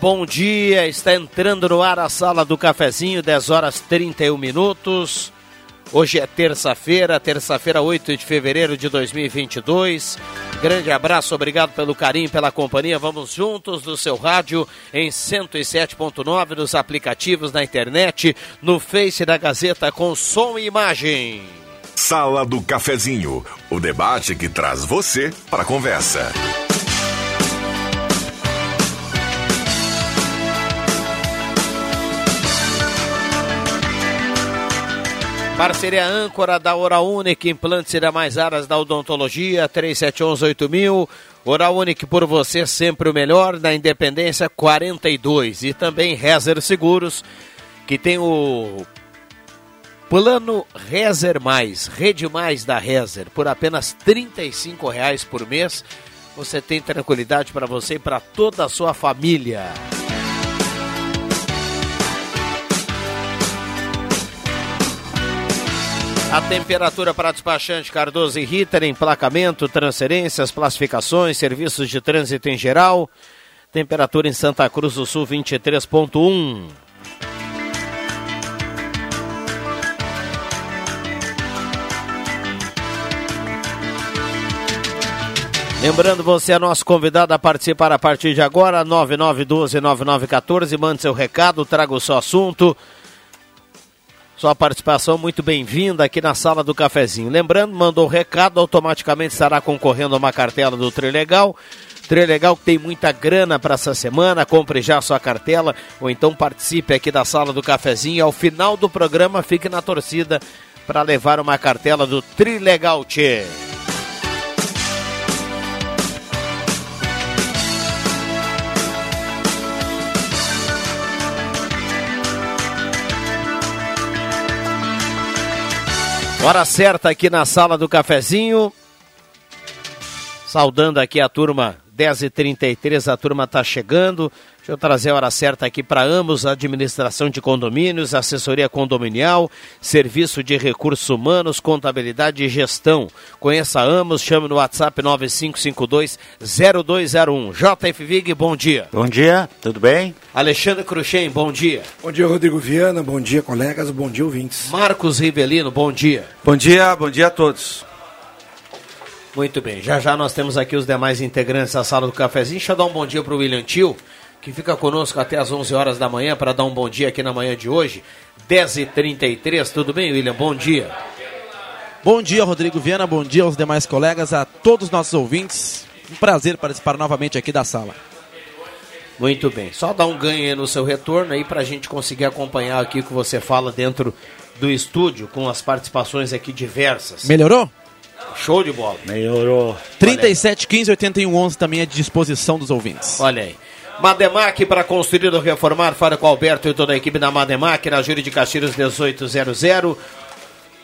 Bom dia. Está entrando no ar a sala do cafezinho, 10 horas 31 minutos. Hoje é terça-feira, terça-feira, 8 de fevereiro de 2022. Grande abraço, obrigado pelo carinho, pela companhia. Vamos juntos no seu rádio em 107.9, nos aplicativos, na internet, no Face da Gazeta com som e imagem. Sala do Cafezinho, o debate que traz você para a conversa. Parceria âncora da Oral Unique, implantes e demais áreas da odontologia, 3711-8000. Oral Unique por você, sempre o melhor, na Independência 42. E também Rezer Seguros, que tem o Plano Rezer Mais, Rede Mais da Rezer, por apenas R$ reais por mês. Você tem tranquilidade para você e para toda a sua família. A temperatura para despachante Cardoso e Ritter, emplacamento, transferências, classificações, serviços de trânsito em geral. Temperatura em Santa Cruz do Sul 23.1. Lembrando você é nosso convidado a participar a partir de agora, 9912-9914. Mande seu recado, traga o seu assunto. Sua participação muito bem-vinda aqui na sala do cafezinho. Lembrando, mandou o recado, automaticamente estará concorrendo a uma cartela do Trilegal. Trilegal que tem muita grana para essa semana, compre já sua cartela ou então participe aqui da sala do cafezinho. Ao final do programa, fique na torcida para levar uma cartela do Trilegal Tchê. Hora certa aqui na sala do cafezinho. Saudando aqui a turma 10h33, a turma está chegando. Deixa eu trazer a hora certa aqui para ambos: administração de condomínios, assessoria condominial, serviço de recursos humanos, contabilidade e gestão. Conheça ambos, chame no WhatsApp 9552-0201. JF Vig, bom dia. Bom dia, tudo bem? Alexandre Cruxem, bom dia. Bom dia, Rodrigo Viana, bom dia, colegas, bom dia, ouvintes. Marcos Rivelino, bom dia. Bom dia, bom dia a todos. Muito bem, já já nós temos aqui os demais integrantes da sala do cafezinho. Deixa eu dar um bom dia para o William Tio, que fica conosco até as 11 horas da manhã para dar um bom dia aqui na manhã de hoje. 10h33, tudo bem, William? Bom dia. Bom dia, Rodrigo Viana, bom dia aos demais colegas, a todos os nossos ouvintes. Um prazer participar novamente aqui da sala. Muito bem, só dá um ganho aí no seu retorno aí para a gente conseguir acompanhar aqui o que você fala dentro do estúdio, com as participações aqui diversas. Melhorou? Show de bola. Melhorou. 37 15 81 11 também é de disposição dos ouvintes. Olha aí. Mademac para construir ou reformar, fala com Alberto e toda a equipe da Mademac, na Júlio de Castilhos 1800.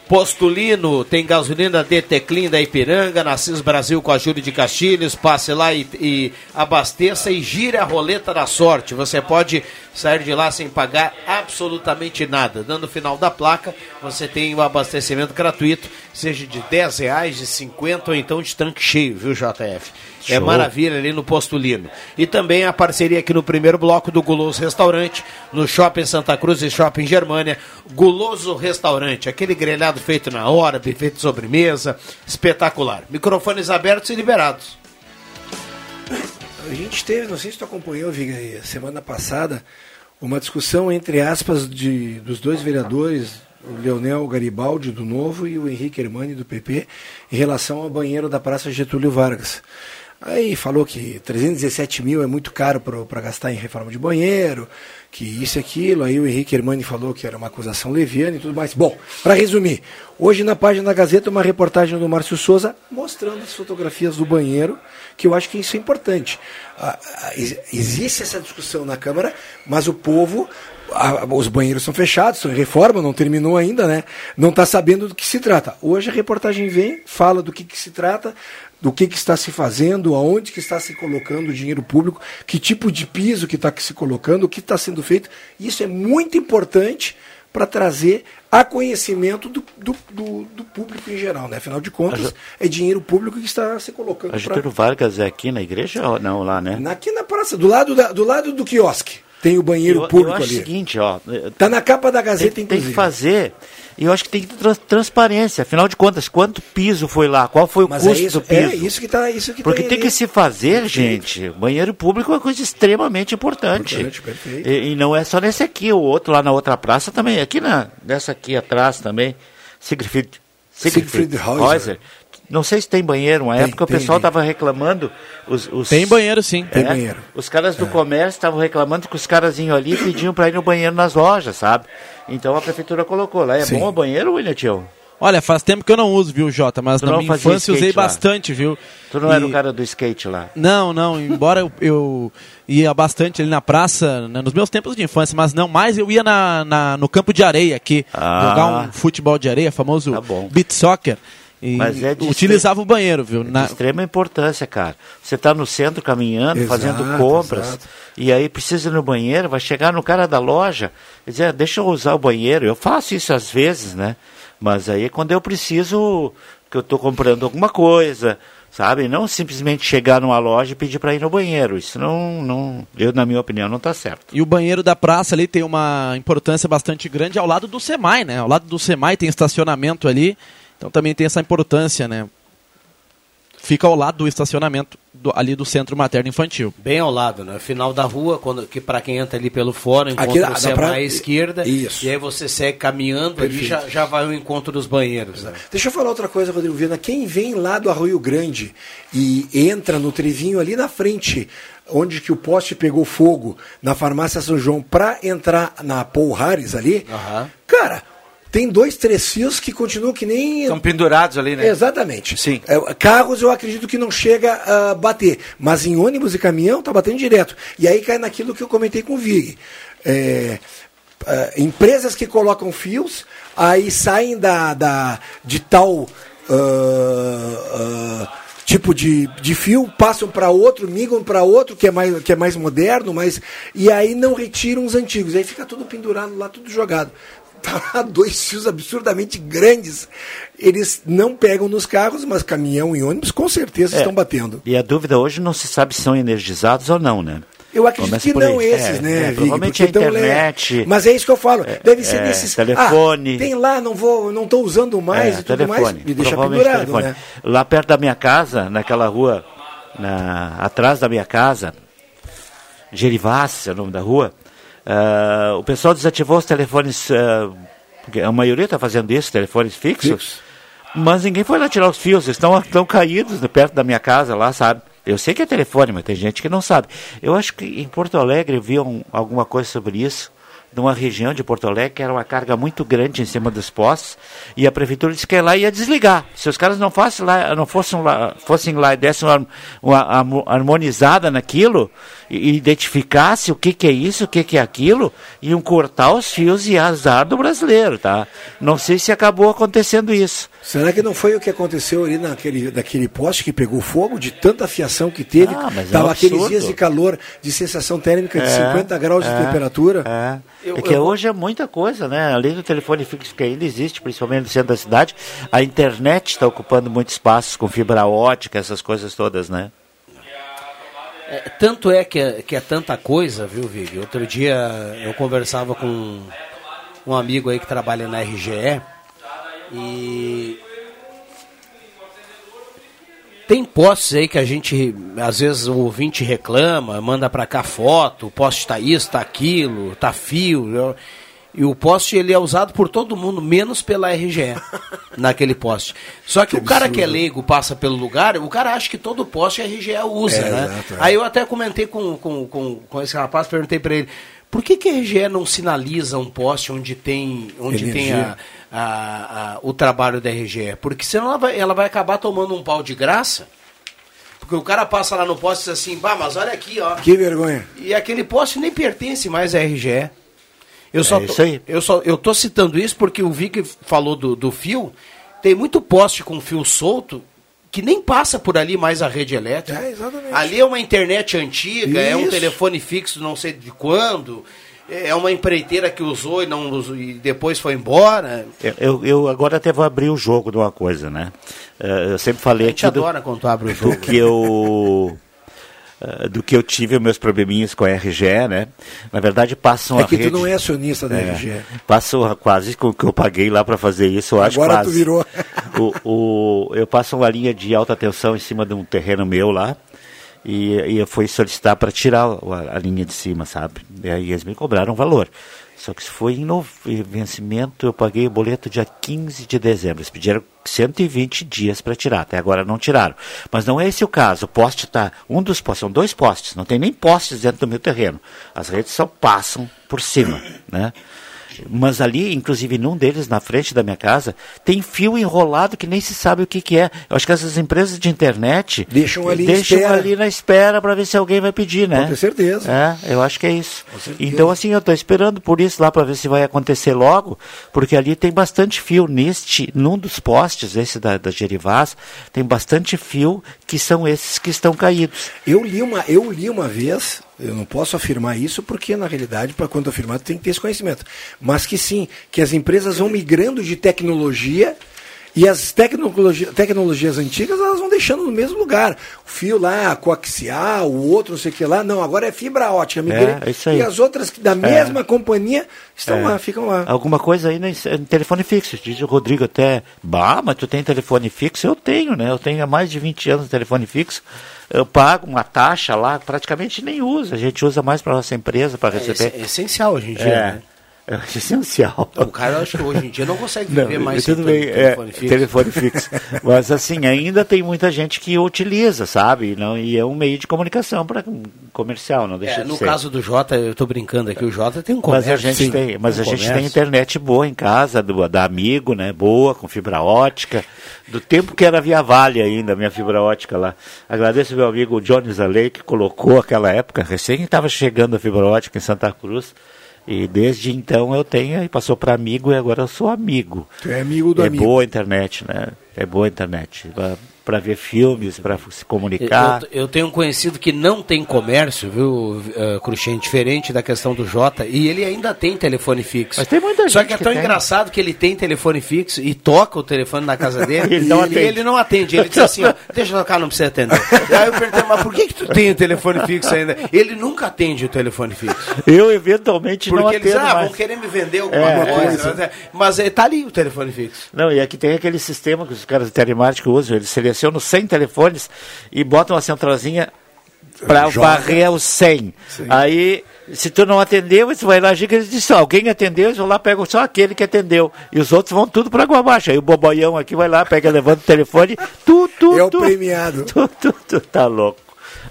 Postulino tem gasolina DT Clean da Ipiranga, na CIS Brasil com a Júlio de Castilhos. Passe lá e, e abasteça e gire a roleta da sorte. Você pode sair de lá sem pagar absolutamente nada. Dando o final da placa, você tem o abastecimento gratuito, seja de 10 reais, de 50 ou então de tanque cheio, viu, JF? É maravilha ali no Posto Lino. E também a parceria aqui no primeiro bloco do Guloso Restaurante, no Shopping Santa Cruz e Shopping Germânia. Guloso Restaurante, aquele grelhado feito na hora, feito de sobremesa, espetacular. Microfones abertos e liberados. A gente teve, não sei se tu acompanhou, Viga, semana passada, uma discussão entre aspas de, dos dois vereadores, o Leonel Garibaldi do Novo e o Henrique Hermani do PP, em relação ao banheiro da Praça Getúlio Vargas. Aí falou que 317 mil é muito caro para gastar em reforma de banheiro, que isso e aquilo. Aí o Henrique Hermani falou que era uma acusação leviana e tudo mais. Bom, para resumir, hoje na página da Gazeta uma reportagem do Márcio Souza mostrando as fotografias do banheiro, que eu acho que isso é importante. Ah, ah, existe essa discussão na Câmara, mas o povo os banheiros são fechados, estão em reforma, não terminou ainda, né? Não está sabendo do que se trata. Hoje a reportagem vem, fala do que, que se trata, do que, que está se fazendo, aonde que está se colocando o dinheiro público, que tipo de piso que está se colocando, o que está sendo feito. Isso é muito importante para trazer a conhecimento do, do, do, do, público em geral. Né? Afinal de contas, é dinheiro público que está se colocando. A Getúlio pra... Vargas é aqui na igreja ou não lá, né? Aqui na praça, do lado, da, do lado do quiosque. Tem o banheiro eu, público eu acho ali. o seguinte, ó. Tá na capa da Gazeta, tem, inclusive. Tem que fazer. E eu acho que tem que ter transparência. Afinal de contas, quanto piso foi lá? Qual foi o Mas custo é isso, do piso? É isso que tá, isso que Porque tá tem que se fazer, gente. Banheiro público é uma coisa extremamente importante. importante. E, e, não é só nesse aqui, o outro lá na outra praça também. Aqui na, nessa aqui atrás também. Siegfried, Siegfried, Siegfried Häuser. Não sei se tem banheiro. Uma Tem, época tem, o pessoal tem. estava reclamando. Os, os- Tem banheiro sim. Tem é, banheiro. Os caras do comércio estavam reclamando que os caras iam ali e pediam para ir no banheiro nas lojas, sabe? Então a prefeitura colocou lá. É Sim. bom o banheiro, William Tio? Olha, faz tempo que eu não uso, viu, Jota? Mas Tu na não minha infância eu usei lá? bastante, viu? Tu não era E- o cara do skate lá. Não, não, embora eu, eu ia bastante ali na praça, né, nos meus tempos de infância, mas não mais, eu ia na, na- no campo de areia aqui, Ah. jogar um futebol de areia, famoso Tá bom. beat soccer. E Mas é utilizava o banheiro, viu? De Na- extrema importância, cara. Você está no centro caminhando, Exato, fazendo compras, exato. e aí precisa ir no banheiro, vai chegar no cara da loja e dizer, "Ah, deixa eu usar o banheiro. Eu faço isso às vezes, né? Mas aí é quando eu preciso, que eu estou comprando alguma coisa, sabe? Não simplesmente chegar numa loja e pedir para ir no banheiro. Isso não, não, eu, na minha opinião, não está certo. E o banheiro da praça ali tem uma importância bastante grande ao lado do SEMAI, né? Ao lado do SEMAI tem estacionamento ali, então também tem essa importância, né? Fica ao lado do estacionamento do- ali do Centro Materno Infantil. Bem ao lado, né? Final da rua, quando, que para quem entra ali pelo fórum, encontra Aqui você pra- à esquerda. Isso. E aí você segue caminhando ali Perfeito. já, já vai ao encontro dos banheiros. Né? Deixa eu falar outra coisa, Rodrigo Viana. Quem vem lá do Arroio Grande e entra no trevinho ali na frente, onde que o poste pegou fogo, na farmácia São João, pra entrar na Paul Harris ali, Aham. cara, tem dois, três fios que continuam que nem. Estão pendurados ali, né? Exatamente. Sim. É, carros eu acredito que não chega a bater, mas em ônibus e caminhão tá batendo direto. E aí cai naquilo que eu comentei com o Vig. É, é, empresas que colocam fios, aí saem da, da, de tal ah, ah, tipo de, de fio, passam para outro, migram para outro que é, mais, que é mais moderno, mas, e aí não retiram os antigos. Aí fica tudo pendurado lá, tudo jogado. Tá dois fios absurdamente grandes. Eles não pegam nos carros, mas caminhão e ônibus com certeza É. estão batendo. E a dúvida hoje não se sabe se são energizados ou não, né? Eu acredito Começa que não esses, É, né, é, Vig? provavelmente a tão le- internet, Mas é isso que eu falo. Deve ser é, nesses. telefone. Ah, tem lá, não vou, não estou usando mais É, e tudo mais. Me deixa pendurado, telefone. né? Lá perto da minha casa, naquela rua, na, atrás da minha casa, Gerivassi é o nome da rua, ah, o pessoal desativou os telefones, porque a maioria está fazendo isso, telefones fixos, mas ninguém foi lá tirar os fios, eles estão estão caídos perto da minha casa lá, sabe? Eu sei que é telefone, mas tem gente que não sabe. Eu acho que em Porto Alegre eu vi um- alguma coisa sobre isso, de uma região de Porto Alegre que era uma carga muito grande em cima dos postes e a prefeitura disse que lá ia desligar. Se os caras não fossem lá, não fossem lá, fossem lá e dessem uma, uma harmonizada naquilo identificasse o que, que é isso, o que, que é aquilo, iam cortar os fios e azar do brasileiro, tá? Não sei se acabou acontecendo isso. Será que não foi o que aconteceu ali naquele, daquele poste que pegou fogo, de tanta fiação que teve? Ah, mas é Tava um aqueles dias de calor, de sensação térmica de É, 50 graus de é, temperatura. É, Eu- é que eu hoje é muita coisa, né? Além do telefone fixo que ainda existe, principalmente no centro da cidade, a internet está ocupando muito espaço com fibra ótica, essas coisas todas, né? É, tanto é que, é que é tanta coisa, viu, Vig? Outro dia eu conversava com um amigo aí que trabalha na RGE e tem postes aí que a gente, às vezes o ouvinte reclama, manda pra cá foto, o poste tá isso, tá aquilo, tá fio. eu- E o poste ele é usado por todo mundo, menos pela RGE, naquele poste. Só que, o cara que é leigo passa pelo lugar, o cara acha que todo poste a RGE usa, É, né? exato, é. Aí eu até comentei com, com, com, com esse rapaz, perguntei pra ele, por que, que a RGE não sinaliza um poste onde tem, onde tem a, a- a- o trabalho da RGE? Porque senão ela vai, ela vai acabar tomando um pau de graça. Porque o cara passa lá no poste e diz assim, bah, mas olha aqui, ó. Que vergonha. E aquele poste nem pertence mais à RGE. Eu só, É tô, isso aí. eu só eu tô citando isso porque o Vic falou do, do fio. Tem muito poste com fio solto que nem passa por ali mais a rede elétrica. É, exatamente. Ali é uma internet antiga, é um Isso. telefone fixo não sei de quando. É uma empreiteira que usou e, não usou, e depois foi embora. Eu, eu, agora até vou abrir o jogo de uma coisa, né? Eh, Eu sempre falei A gente aqui do, adora quando tu abre o jogo. do que eu eh, do que eu tive meus probleminhas com a RGE, né? Na verdade passam É a que rede tu não é acionista da É, RGE. Passo quase com o que eu paguei lá para fazer isso, eu acho Agora tu quase. virou. O, o- eu passo uma linha de alta tensão em cima de um terreno meu lá. E, e eu fui solicitar para tirar a, a linha de cima, sabe? E aí eles me cobraram um valor. Só que se foi em nove- vencimento, eu paguei o boleto dia 15 de dezembro. Eles pediram 120 dias para tirar. Até agora não tiraram. Mas não é esse o caso. O poste está. Um dos postes, são dois postes. Não tem nem postes dentro do meu terreno. As redes só passam por cima. Né? Mas ali, inclusive num deles, na frente da minha casa, tem fio enrolado que nem se sabe o que, que é. Eu acho que essas empresas de internet Deixam ali deixam espera. ali na espera para ver se alguém vai pedir, né? Ter certeza. É, eu acho que é isso. Então, assim, eu estou esperando por isso lá para ver se vai acontecer logo, porque ali tem bastante fio neste, num dos postes, esse da, da Gerivás, tem bastante fio que são esses que estão caídos. Eu li uma, eu li uma vez, eu não posso afirmar isso porque na realidade para quando afirmar tem que ter esse conhecimento, mas que sim, que as empresas vão migrando de tecnologia e as tecnologia, tecnologias antigas elas vão deixando no mesmo lugar. O fio lá, coaxial, o outro não sei o que lá, não, agora é fibra ótica. migrei. É, isso aí. E as outras da mesma companhia estão lá, ficam lá. Alguma coisa aí no, no telefone fixo. Diz o Rodrigo até, bah, mas tu tem telefone fixo? Eu tenho, né? Eu tenho há mais de 20 anos telefone fixo. Eu pago uma taxa lá, praticamente nem usa. A gente usa mais para nossa empresa, para É, receber. é essencial hoje em dia. É, né? É essencial. O cara, acho que hoje em dia não consegue Não, viver mais sem bem, telefone é, fixo. telefone fixo. Mas assim, ainda tem muita gente que utiliza, sabe? Não, e é um meio de comunicação para comercial, não deixa É, de no ser. caso do Jota, eu tô brincando aqui, o Jota tem um Mas comércio. a gente sim, tem, mas um a gente tem internet boa em casa, do, da Amigo, né? Boa, com fibra ótica. Do tempo que era via Vale ainda, minha fibra ótica lá. Agradeço meu amigo Johnny Zalei, que colocou aquela época, recém estava chegando a fibra ótica em Santa Cruz. E desde então eu tenho, e passou para amigo e agora eu sou amigo. Tu é amigo do é amigo. boa a internet, né? É boa a internet. Para ver filmes, para se comunicar. Eu, eu tenho um conhecido que não tem comércio, viu, uh, Cruxem, diferente da questão do Jota, e ele ainda tem telefone fixo. Mas tem muita Só gente que é que tão tem. engraçado que ele tem telefone fixo e toca o telefone na casa dele Ele não e atende. ele não atende. Ele diz assim, ó, deixa eu tocar, não precisa atender. Aí eu perguntei, mas por que, que tu tem o telefone fixo ainda? Ele nunca atende o telefone fixo. Eu eventualmente não Porque eles atendo ah, mais. vão querer me vender alguma É, coisa. Mas é, tá ali o telefone fixo. Não, e aqui tem aquele sistema que os caras de telemática usam, eles selecionam 100 telefones e botam a centralzinha para varrer os 100. Sim. Aí, se tu não atendeu, você vai lá, giga, eles dizem, alguém atendeu, eles vão lá, pegam só aquele que atendeu. E os outros vão tudo para água abaixo. Aí o boboião aqui vai lá, pega, levanta o telefone, tu, tu, É o tu, premiado. Tu, tu, tu, tá louco.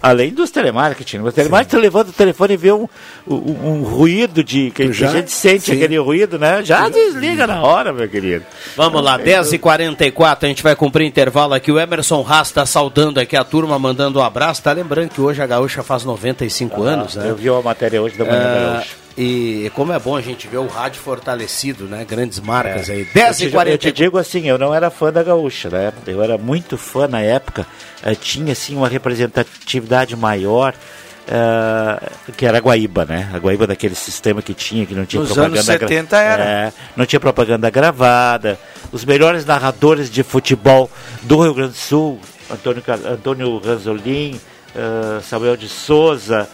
Além dos telemarketing. O telemarketing levando o telefone e vê um, um, um ruído de. que Já? a gente sente Sim. aquele ruído, né? Já desliga na hora, meu querido. Vamos lá, 10h44, a gente vai cumprir intervalo aqui. O Emerson Haas está saudando aqui a turma, mandando um abraço. Tá lembrando que hoje a Gaúcha faz 95 anos, né? Eu vi a matéria hoje da manhã da Ah, Gaúcha. E como é bom a gente ver o rádio fortalecido, né? Grandes marcas aí. Eu te, eu te 10h44. digo assim, eu não era fã da gaúcha, né? Eu era muito fã na época, eh, tinha assim uma representatividade maior, eh, que era a Guaíba, né? A Guaíba daquele sistema que tinha, que não tinha Nos propaganda anos 70 era. É, não tinha propaganda gravada. Os melhores narradores de futebol do Rio Grande do Sul, Antônio, Antônio Ranzolin, eh, Samuel de Souza,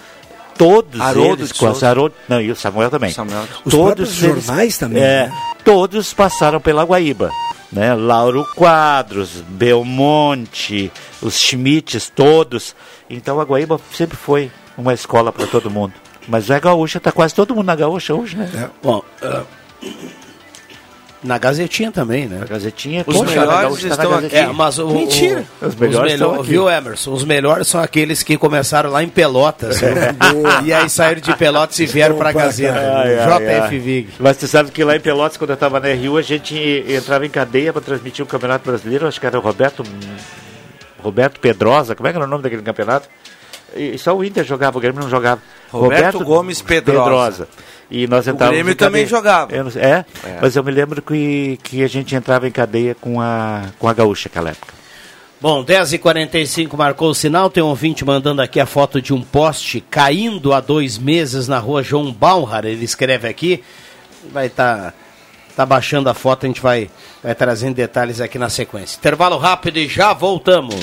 todos Haroldo eles a Haroldo- não, e o Samuel também. Samuel. Os próprios jornais também, É, né? todos passaram pela Guaíba. Né? Lauro Quadros, Belmonte, os Schmitts, todos. Então a Guaíba sempre foi uma escola para todo mundo. Mas a gaúcha, tá quase todo mundo na gaúcha hoje, né? É. Bom, ah, na Gazetinha também, né? A Gazetinha, Os poxa, a melhores na estão Gazetinha. É, mas o, Mentira. o- Os melhores melhor- estão aqui. Viu, Emerson? Os melhores são aqueles que começaram lá em Pelotas. né? e aí saíram de Pelotas e vieram para pra Gazeta. cá. Ai, ai, JF ai. Vig. Mas tu sabe que lá em Pelotas, quando eu estava na RU, a gente entrava em cadeia para transmitir o Campeonato Brasileiro, acho que era o Roberto Roberto Pedrosa, como é que era o nome daquele campeonato? E só o Inter jogava, o Grêmio não jogava. Roberto Gomes Pedrosa. E nós entrávamos Grêmio em cadeia. também jogava. Eu não sei- é, mas eu me lembro que, que a gente entrava em cadeia com a, com a Gaúcha naquela época. Bom, 10h45 marcou o sinal. Tem um ouvinte mandando aqui a foto de um poste caindo há dois meses na rua João Baumhar. Ele escreve aqui. Vai estar tá baixando a foto, a gente vai, vai trazendo detalhes aqui na sequência. Intervalo rápido e já voltamos.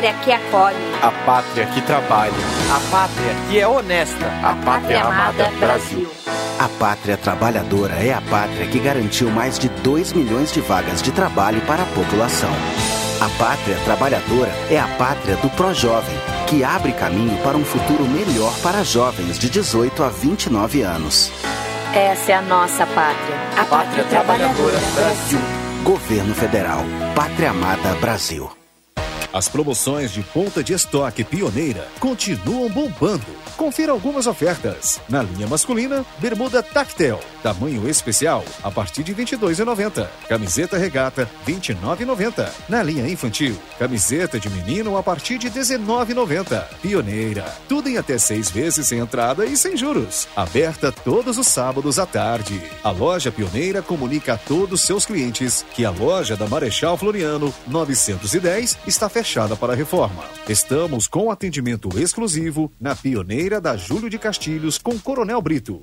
Pátria que acolhe. A pátria que trabalha. A pátria que é honesta. A pátria amada Brasil. A Pátria Trabalhadora é a pátria que garantiu mais de 2 milhões de vagas de trabalho para a população. A Pátria Trabalhadora é a pátria do Projovem, que abre caminho para um futuro melhor para jovens de 18 a 29 anos. Essa é a nossa pátria. A pátria trabalhadora Brasil. Governo Federal. Pátria Amada Brasil. As promoções de ponta de estoque pioneira continuam bombando. Confira algumas ofertas. Na linha masculina, bermuda Tactel, tamanho especial, a partir de R$ 22,90. Camiseta regata, R$ 29,90. Na linha infantil, camiseta de menino a partir de R$ 19,90. Pioneira, tudo em até seis vezes sem entrada e sem juros. Aberta todos os sábados à tarde. A loja Pioneira comunica a todos seus clientes que a loja da Marechal Floriano 910 está fechada para reforma. Estamos com atendimento exclusivo na Pioneira da Júlio de Castilhos com Coronel Brito.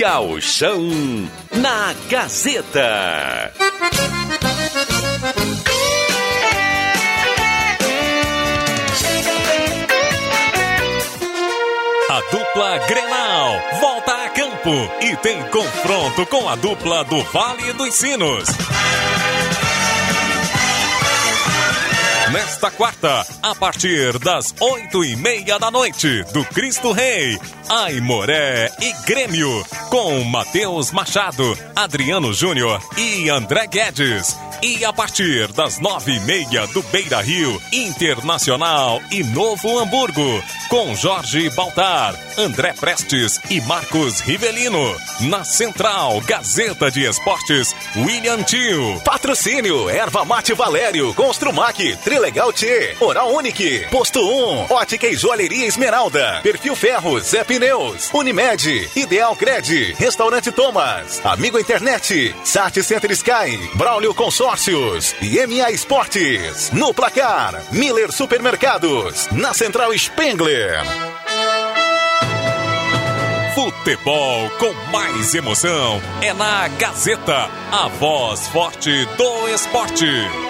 Gauchão na Gazeta. A dupla Grenal volta a campo e tem confronto com a dupla do Vale dos Sinos. Nesta quarta, a partir das oito e meia da noite, do Cristo Rei, Aimoré e Grêmio, com Matheus Machado, Adriano Júnior e André Guedes. E a partir das nove e meia do Beira Rio, Internacional e Novo Hamburgo, com Jorge Baltar, André Prestes e Marcos Rivelino. Na Central Gazeta de Esportes, William Tio. Patrocínio, Erva Mate Valério, Construmac, Trilegal T, Oral Unique, Posto 1, Ótica e Joalheria Esmeralda, Perfil Ferros, Zé Pneus, Unimed, Ideal Cred, Restaurante Thomas, Amigo Internet, Sat Center Sky, Braulio Consórcios e MA Esportes. No placar, Miller Supermercados, na Central Spengler. Futebol com mais emoção é na Gazeta, a voz forte do esporte.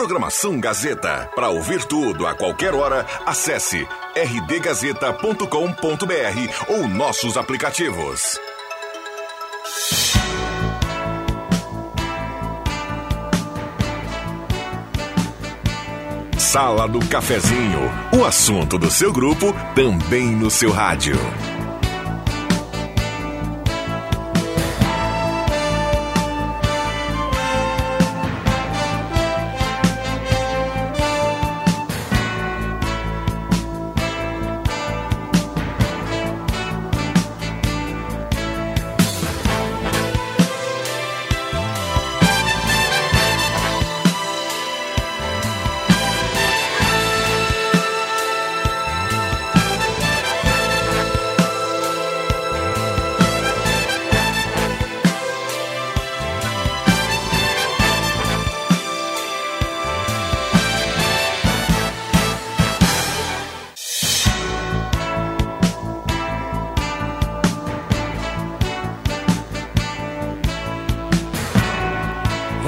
Programação Gazeta. Para ouvir tudo a qualquer hora, acesse rdgazeta.com.br ou nossos aplicativos. Sala do Cafezinho. O assunto do seu grupo também no seu rádio.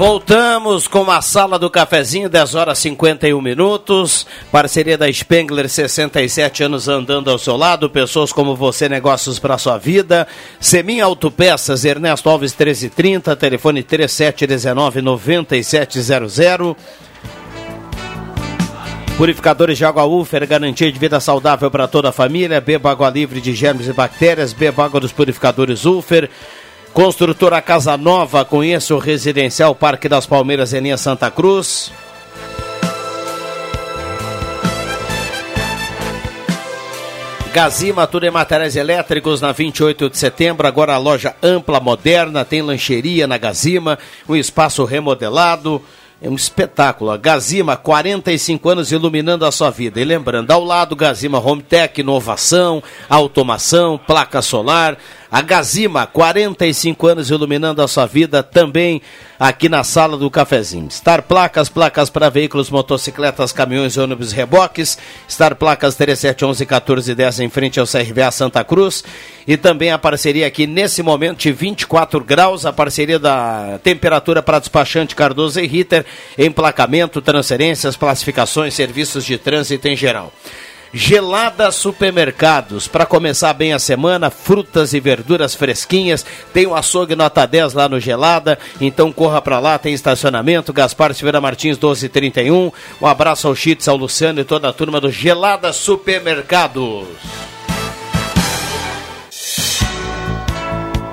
Voltamos com a sala do cafezinho, 10 horas 51 minutos. Parceria da Spengler, 67 anos andando ao seu lado. Pessoas como você, negócios para sua vida. Semin Autopeças, Ernesto Alves 1330, telefone 3719 9700. Purificadores de água Ufer, garantia de vida saudável para toda a família. Beba água livre de germes e bactérias. Beba água dos purificadores Ufer. Construtora Casa Nova, conheça o Residencial Parque das Palmeiras em linha Santa Cruz. Gazima, tudo em materiais elétricos na 28 de setembro. Agora a loja ampla, moderna, tem lancheria na Gazima, um espaço remodelado. É um espetáculo. A Gazima, 45 anos iluminando a sua vida. E lembrando, ao lado, Gazima Home Tech, inovação, automação, placa solar. A Gazima, 45 anos iluminando a sua vida também aqui na sala do cafezinho. Star Placas, placas para veículos, motocicletas, caminhões, ônibus, reboques. Star Placas 3711 1410 em frente ao CRVA Santa Cruz. E também a parceria aqui nesse momento de 24 graus, a parceria da temperatura para despachante Cardoso e Ritter, emplacamento, transferências, classificações, serviços de trânsito em geral. Gelada Supermercados. Para começar bem a semana, frutas e verduras fresquinhas. Tem o açougue nota 10 lá no Gelada. Então corra para lá, tem estacionamento. Gaspar Silveira Martins 1231. Um abraço ao Chitz, ao Luciano e toda a turma do Gelada Supermercados.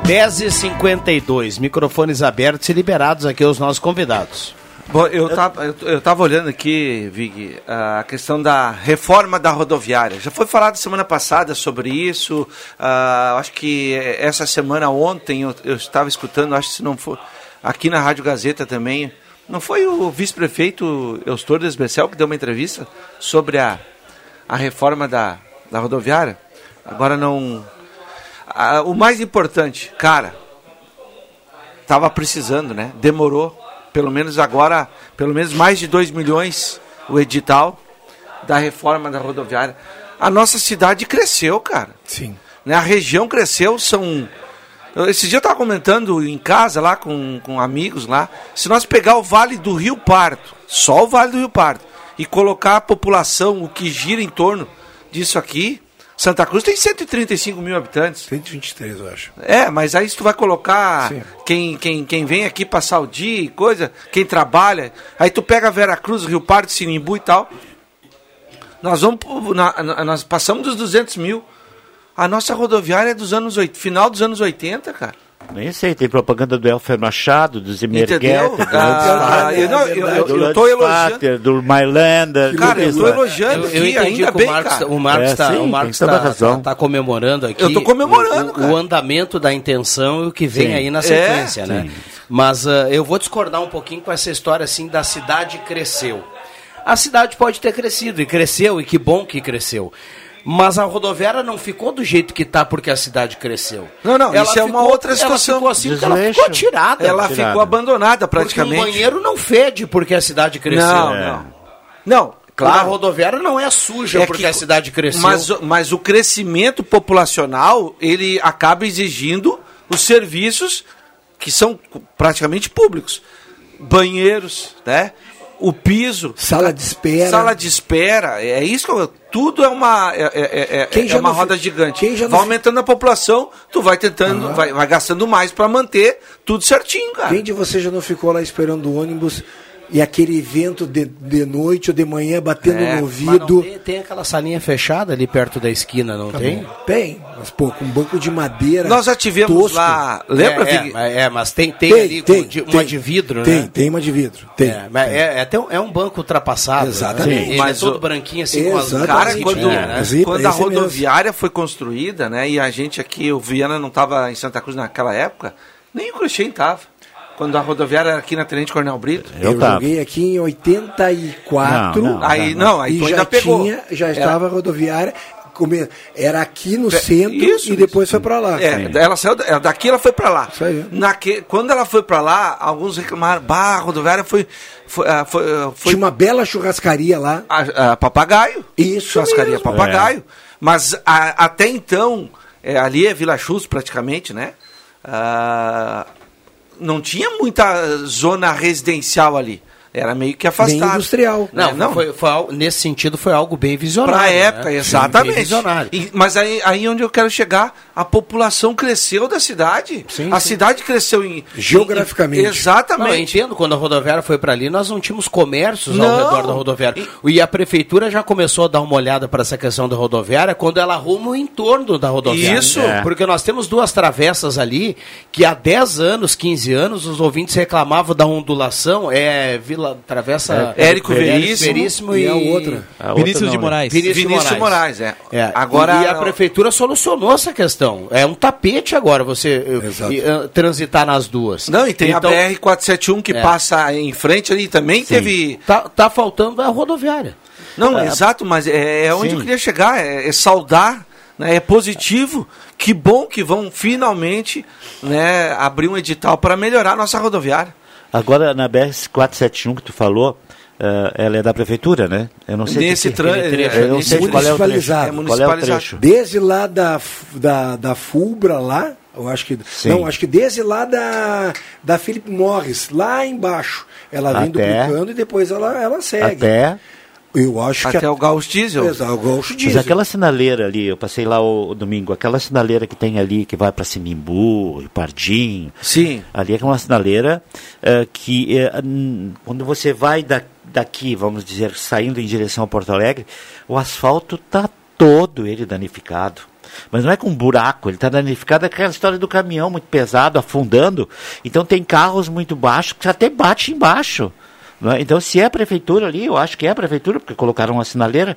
10h52, microfones abertos e liberados aqui aos nossos convidados. Bom, eu estava eu, eu tava olhando aqui, Vig, a questão da reforma da rodoviária. Já foi falado semana passada sobre isso. Uh, acho que essa semana, ontem, eu, eu estava escutando, acho que se não for. Aqui na Rádio Gazeta também. Não foi o vice-prefeito Eustor Desbecel que deu uma entrevista sobre a, a reforma da, da rodoviária? Agora não. Uh, o mais importante, cara, estava precisando, né? Demorou pelo menos agora, pelo menos mais de 2 milhões o edital da reforma da rodoviária. A nossa cidade cresceu, cara. Sim. Né? A região cresceu, são. Esse dia eu estava comentando em casa lá com, com amigos lá. Se nós pegar o Vale do Rio Pardo, só o Vale do Rio Pardo, e colocar a população, o que gira em torno disso aqui, Santa Cruz tem 135 mil habitantes. 123, eu acho. É, mas aí se tu vai colocar quem, quem, quem vem aqui passar o dia e coisa, quem trabalha, aí tu pega Vera Cruz, Rio Pardo, Sinimbu e tal. Nós vamos, nós passamos dos 200 mil. A nossa rodoviária é dos anos oit- final dos anos 80, cara. Nem sei, tem propaganda do Elfer Machado, do Zimmer Entendeu? Getter, do Ah, eu não- eu- eu- do eu tô Lutz elogiando. Fater, do Mylander. Cara, eu tô elogiando Eu, eu aqui, entendi ainda que bem, o Marcos, cara. o Marcos É, tá, sim, o Marcos tá, razão. tá- tá comemorando aqui. Eu tô comemorando, o, cara. o andamento da intenção e o que vem Sim. aí na É, sequência, né? sim. Mas ah, eu vou discordar um pouquinho com essa história assim da cidade cresceu. A cidade pode ter crescido e cresceu e que bom que cresceu. Mas a rodoviária não ficou do jeito que está porque a cidade cresceu. Não, não, isso é uma outra situação. Ela ficou assim porque ela ficou tirada. Ela Tirada. ficou abandonada Porque um praticamente. banheiro não fede porque a cidade cresceu. Não, É. não. Não, Claro. A rodoviária não é suja É porque que- a cidade cresceu. Mas, o- mas o crescimento populacional, ele acaba exigindo os serviços que são praticamente públicos. Banheiros, né? O piso. Sala de espera. Sala de espera. É isso que eu, Tudo é uma, é, é- é- é uma roda gigante. vai não aumentando a população, tu vai tentando, vai, vai gastando mais para manter tudo certinho, cara. Quem de vocês já não ficou lá esperando o ônibus e aquele vento de, de noite ou de manhã batendo É, no Mas não ouvido? tem, tem aquela salinha fechada ali perto da esquina, não tem? Tem, mas pô, com um banco de madeira. Nós já tivemos tosco. lá, lembra, é, é, é, mas tem, tem, Tem, ali tem, com de- tem. uma de vidro, Tem, né? tem uma de vidro. Tem. É, mas é, é, até um, é um banco ultrapassado. Exatamente. Né? Ele Mas é todo o- branquinho assim com as. Cara, quando, né? Zipa, quando a rodoviária foi construída, né? E a gente aqui, o Viana não estava em Santa Cruz naquela época, nem o Cruxem estava. Quando a rodoviária era aqui na Tenente Coronel Brito. Eu, Eu tava. joguei aqui em 84. Não, não, aí não, aí e tu já ainda pegou. tinha, já Era- estava a rodoviária. come- Era aqui no É, centro isso, e depois foi para lá. É, ela saiu da- daqui, ela foi pra lá. Isso aí. Naque, quando ela foi pra lá, alguns reclamaram, bah, a rodoviária foi. foi, ah, foi, ah, foi Tinha uma bela churrascaria lá. a, a papagaio. Isso Churrascaria mesmo. papagaio. Mas a- até então, é, ali é Vila Chus praticamente, né? Ah, não tinha muita zona residencial ali. Era meio que afastado. Bem industrial. Não, É, não. Foi, foi al- nesse sentido foi algo bem visionário. Pra época, né? Bem exatamente. visionário. E- mas aí, aí onde eu quero chegar, a população cresceu da cidade. Sim, a sim. cidade cresceu em. Geograficamente. em- Não, eu exatamente. entendo, quando a rodoviária foi para ali, nós não tínhamos comércios ao Não. redor da rodoviária. E a prefeitura já começou a dar uma olhada para essa questão da rodoviária quando ela arruma o entorno da rodoviária. Isso. É. Porque nós temos duas travessas ali que há 10 anos, 15 anos, os ouvintes reclamavam da ondulação. É Vila Travessa É, Érico Veríssimo. Veríssimo E e, a outra? A outra Vinícius não, de? Moraes. Vinícius, Vinícius Moraes, é. É, Agora- e a prefeitura solucionou essa questão. É um tapete agora você eh, Exato. eh, transitar nas duas. Não, e tem Então, a BR-471 que É. passa em frente ali também. Teve. Tá, tá faltando a rodoviária. Não, exato, mas é, é onde Sim. eu queria chegar. É, é saudar, né, é positivo. Que bom que vão finalmente né, abrir um edital para melhorar a nossa rodoviária. Agora, na BR-471 que tu falou, eh, ela é da prefeitura, né? Eu não sei Nesse que- aquele trecho, é, Eu não nesse sei qual é o trecho. municipalizado. É Qual é o trecho? Desde lá da, da, da Fulbra lá, eu acho que. Sim. Não, acho que desde lá da, da Philip Morris, lá embaixo. Ela vem Até- duplicando e depois ela, ela segue. Até... Eu acho que. Até o Gaúcho Diesel. Exato, o Gaúcho Mas Diesel. aquela sinaleira ali, eu passei lá o, o domingo, aquela sinaleira que tem ali, que vai para Sinimbu, Pardim, Sim. ali é uma sinaleira eh, que hum, quando você vai da, daqui, vamos dizer, saindo em direção a Porto Alegre, o asfalto tá todo ele danificado. Mas não é com buraco, ele está danificado, é aquela história do caminhão muito pesado, afundando. Então tem carros muito baixos que até bate embaixo. É? Então, se é a prefeitura ali, eu acho que é a prefeitura, porque colocaram uma sinaleira.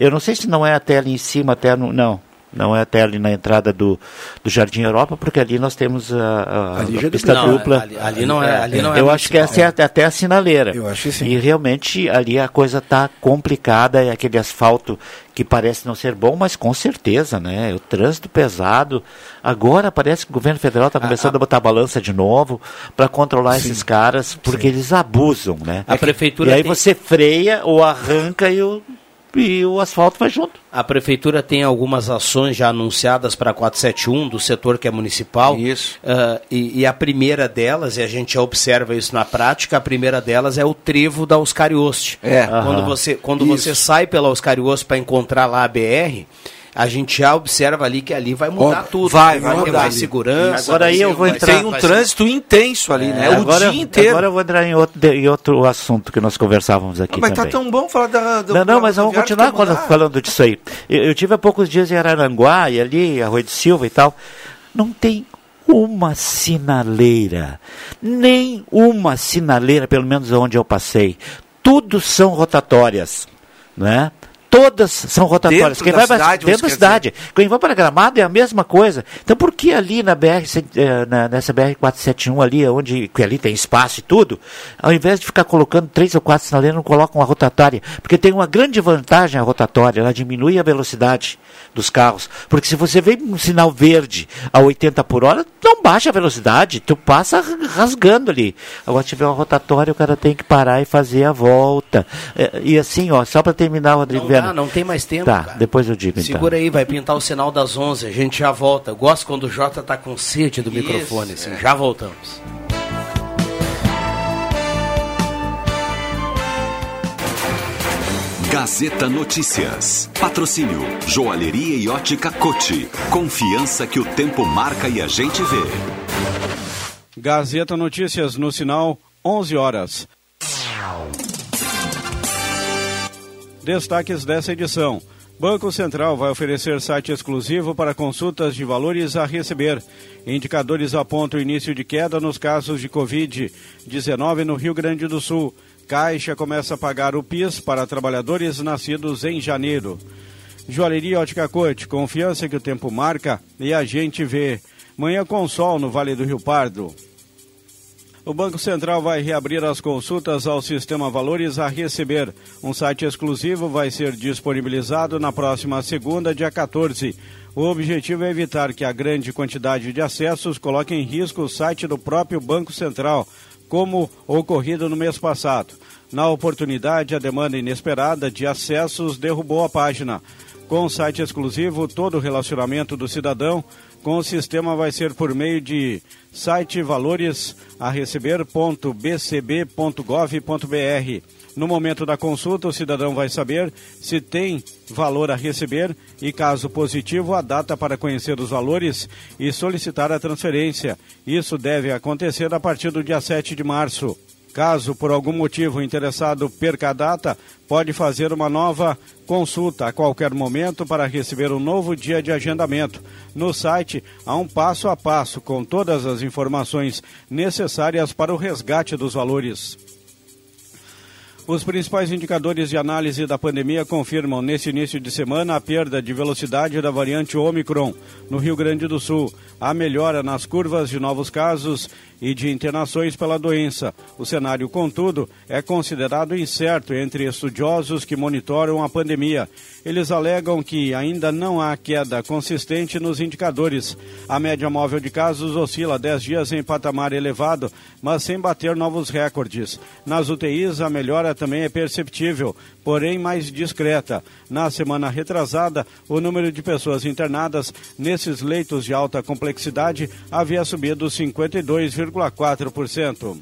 Eu não sei se não é até ali em cima, até no. Não. Não é até ali na entrada do, do Jardim Europa, porque ali nós temos a, a, Ali a é pista Não, dupla. ali- ali não é- ali não é Eu acho que essa é até- até a sinaleira. Eu acho que sim. E realmente ali a coisa está complicada, é aquele asfalto que parece não ser bom, mas com certeza, né? O trânsito pesado. Agora parece que o governo federal está começando a, botar a balança de novo para controlar esses caras, porque eles abusam, né? A prefeitura e aí tem- você freia ou arranca e o, e o asfalto vai junto. A prefeitura tem algumas ações já anunciadas para 471 do setor que é municipal. Isso. Ah, e, e a primeira delas, e a gente já observa isso na prática, a primeira delas é o trevo da Oscarioste. É. Quando você, quando Isso. você sai pela Oscarioste para encontrar lá a BR, a gente já observa ali que ali vai mudar Óbvio, tudo. vai, Tem vai ter mudar. mais segurança. Agora vai aí eu vou vai entrar- Tem um vai ser- trânsito intenso ali, né? O agora, dia inteiro. agora eu vou entrar em outro, em outro assunto que nós conversávamos aqui mas também. tá tão bom falar da. do- Não, não, mas vamos continuar falando disso aí. Eu, eu tive há poucos dias em Araranguá e ali, Arroio de Silva e tal. Não tem uma sinaleira. Nem uma sinaleira, pelo menos onde eu passei. Tudo são rotatórias. Né? Todas são rotatórias. Dentro Quem da vai pra- cidade, dentro da cidade. Quem vai para Gramado é a mesma coisa. Então por que ali na BR, eh, na- nessa BR 471 ali, onde que ali tem espaço e tudo, ao invés de ficar colocando três ou quatro sinaleiras, não colocam uma rotatória? Porque tem uma grande vantagem a rotatória, ela diminui a velocidade dos carros. Porque se você vê um sinal verde a 80 por hora, não baixa a velocidade, tu passa rasgando ali. Agora se tiver uma rotatória, o cara tem que parar e fazer a volta. Eh, E assim, ó, só para terminar, Rodrigo Não Viana. dá, não tem mais tempo, Tá, cara. depois eu digo então. Segura aí, vai pintar o sinal das 11, a gente já volta. Eu gosto quando o Jota tá com sede do Isso, microfone, assim, é. já voltamos. Gazeta Notícias. Patrocínio Joalheria e Ótica Cote. Confiança que o tempo marca e a gente vê. Gazeta Notícias no sinal 11 horas. Destaques dessa edição. Banco Central vai oferecer site exclusivo para consultas de valores a receber. Indicadores apontam início de queda nos casos de Covid-19 no Rio Grande do Sul. Caixa começa a pagar o PIS para trabalhadores nascidos em janeiro. Joalheria Ótica Corte, confiança que o tempo marca e a gente vê. Manhã com sol no Vale do Rio Pardo. O Banco Central vai reabrir as consultas ao sistema Valores a receber. Um site exclusivo vai ser disponibilizado na próxima segunda, dia 14. O objetivo é evitar que a grande quantidade de acessos coloque em risco o site do próprio Banco Central, como ocorrido no mês passado. Na oportunidade, a demanda inesperada de acessos derrubou a página. Com o site exclusivo, todo o relacionamento do cidadão com o sistema vai ser por meio de site valores a receber.bcb.gov.br. No momento da consulta, o cidadão vai saber se tem valor a receber e, caso positivo, a data para conhecer os valores e solicitar a transferência. Isso deve acontecer a partir do dia 7 de março. Caso por algum motivo o interessado perca a data, pode fazer uma nova consulta a qualquer momento para receber um novo dia de agendamento. No site há um passo a passo com todas as informações necessárias para o resgate dos valores. Os principais indicadores de análise da pandemia confirmam nesse início de semana a perda de velocidade da variante Omicron no Rio Grande do Sul, a melhora nas curvas de novos casos e de internações pela doença. O cenário, contudo, é considerado incerto entre estudiosos que monitoram a pandemia. Eles alegam que ainda não há queda consistente nos indicadores. A média móvel de casos oscila 10 dias em patamar elevado, mas sem bater novos recordes. Nas UTIs, a melhora também é perceptível, porém mais discreta. Na semana retrasada, o número de pessoas internadas nesses leitos de alta complexidade havia subido 52,4%.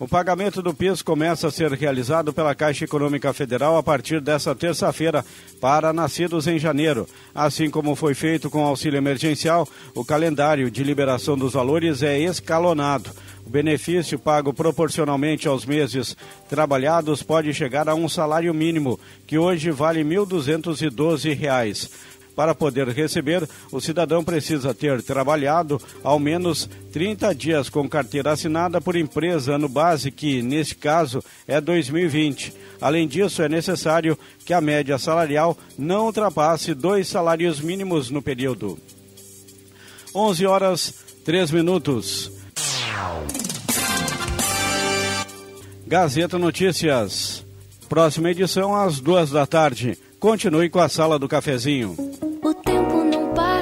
O pagamento do PIS começa a ser realizado pela Caixa Econômica Federal a partir desta terça-feira para nascidos em janeiro. Assim como foi feito com o auxílio emergencial, o calendário de liberação dos valores é escalonado. O benefício pago proporcionalmente aos meses trabalhados pode chegar a um salário mínimo, que hoje vale R$ 1.212. Para poder receber, o cidadão precisa ter trabalhado ao menos 30 dias com carteira assinada por empresa ano base, que neste caso é 2020. Além disso, é necessário que a média salarial não ultrapasse dois salários mínimos no período. 11 horas 3 minutos. Gazeta Notícias. Próxima edição às duas da tarde. Continue com a sala do cafezinho.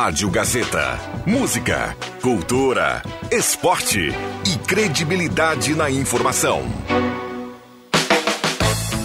Rádio Gazeta. Música, cultura, esporte e credibilidade na informação.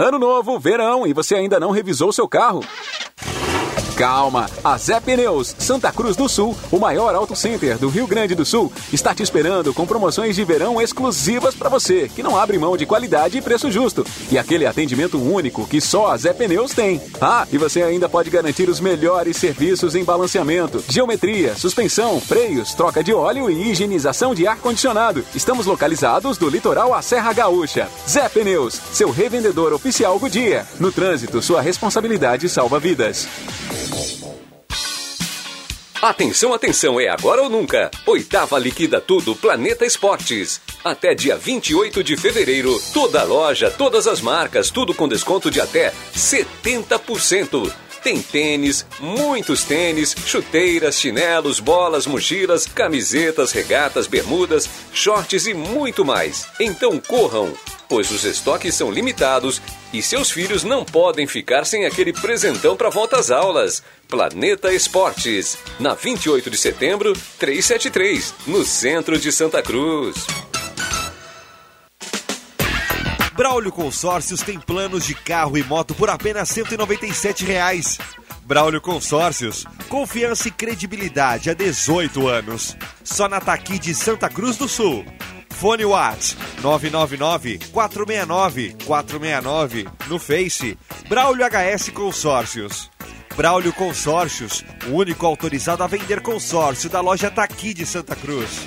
Ano novo, verão e você ainda não revisou seu carro? Calma, a Zé Pneus, Santa Cruz do Sul, o maior auto center do Rio Grande do Sul, está te esperando com promoções de verão exclusivas para você, que não abre mão de qualidade e preço justo. E aquele atendimento único que só a Zé Pneus tem. Ah, e você ainda pode garantir os melhores serviços em balanceamento, geometria, suspensão, freios, troca de óleo e higienização de ar-condicionado. Estamos localizados do litoral à Serra Gaúcha. Zé Pneus, seu revendedor oficial Goodyear. No trânsito, sua responsabilidade salva vidas. Atenção, atenção, é agora ou nunca. Oitava Liquida Tudo Planeta Esportes. Até dia 28 de fevereiro, toda loja, todas as marcas, tudo com desconto de até 70%. Tem tênis, muitos tênis, chuteiras, chinelos, bolas, mochilas, camisetas, regatas, bermudas, shorts e muito mais. Então corram, pois os estoques são limitados e seus filhos não podem ficar sem aquele presentão para volta às aulas. Planeta Esportes, na 28 de setembro, 373, no centro de Santa Cruz. Braulio Consórcios tem planos de carro e moto por apenas 197 reais. Braulio Consórcios, confiança e credibilidade há 18 anos. Só na Taqui de Santa Cruz do Sul. Fone Watts 999-469-469 no Face. Braulio HS Consórcios. Braulio Consórcios, o único autorizado a vender consórcio da loja Taqui de Santa Cruz.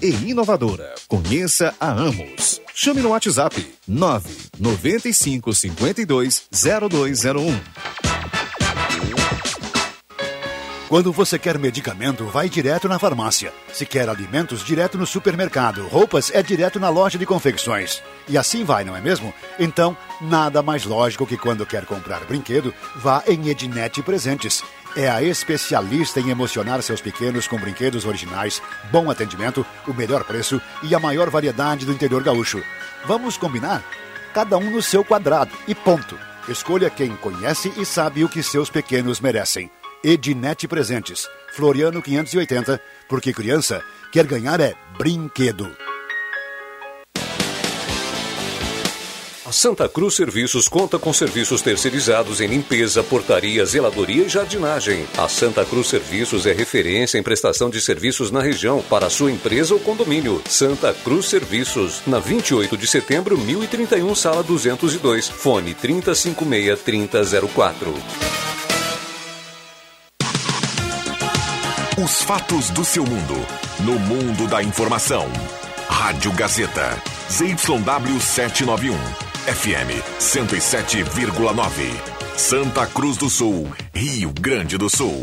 e inovadora. Conheça a Amos. Chame no WhatsApp 995 52 0201. Quando você quer medicamento, vai direto na farmácia. Se quer alimentos, direto no supermercado. Roupas é direto na loja de confecções. E assim vai, não é mesmo? Então, nada mais lógico que quando quer comprar brinquedo, vá em Ednet Presentes. É a especialista em emocionar seus pequenos com brinquedos originais, bom atendimento, o melhor preço e a maior variedade do interior gaúcho. Vamos combinar? Cada um no seu quadrado e ponto. Escolha quem conhece e sabe o que seus pequenos merecem. Ednet Presentes, Floriano 580, porque criança quer ganhar é brinquedo. A Santa Cruz Serviços conta com serviços terceirizados em limpeza, portaria, zeladoria e jardinagem. A Santa Cruz Serviços é referência em prestação de serviços na região para sua empresa ou condomínio. Santa Cruz Serviços, na 28 de setembro, 1031, sala 202, fone 3056-3004. Os fatos do seu mundo, no mundo da informação. Rádio Gazeta, ZYW 791, FM 107,9. Santa Cruz do Sul, Rio Grande do Sul.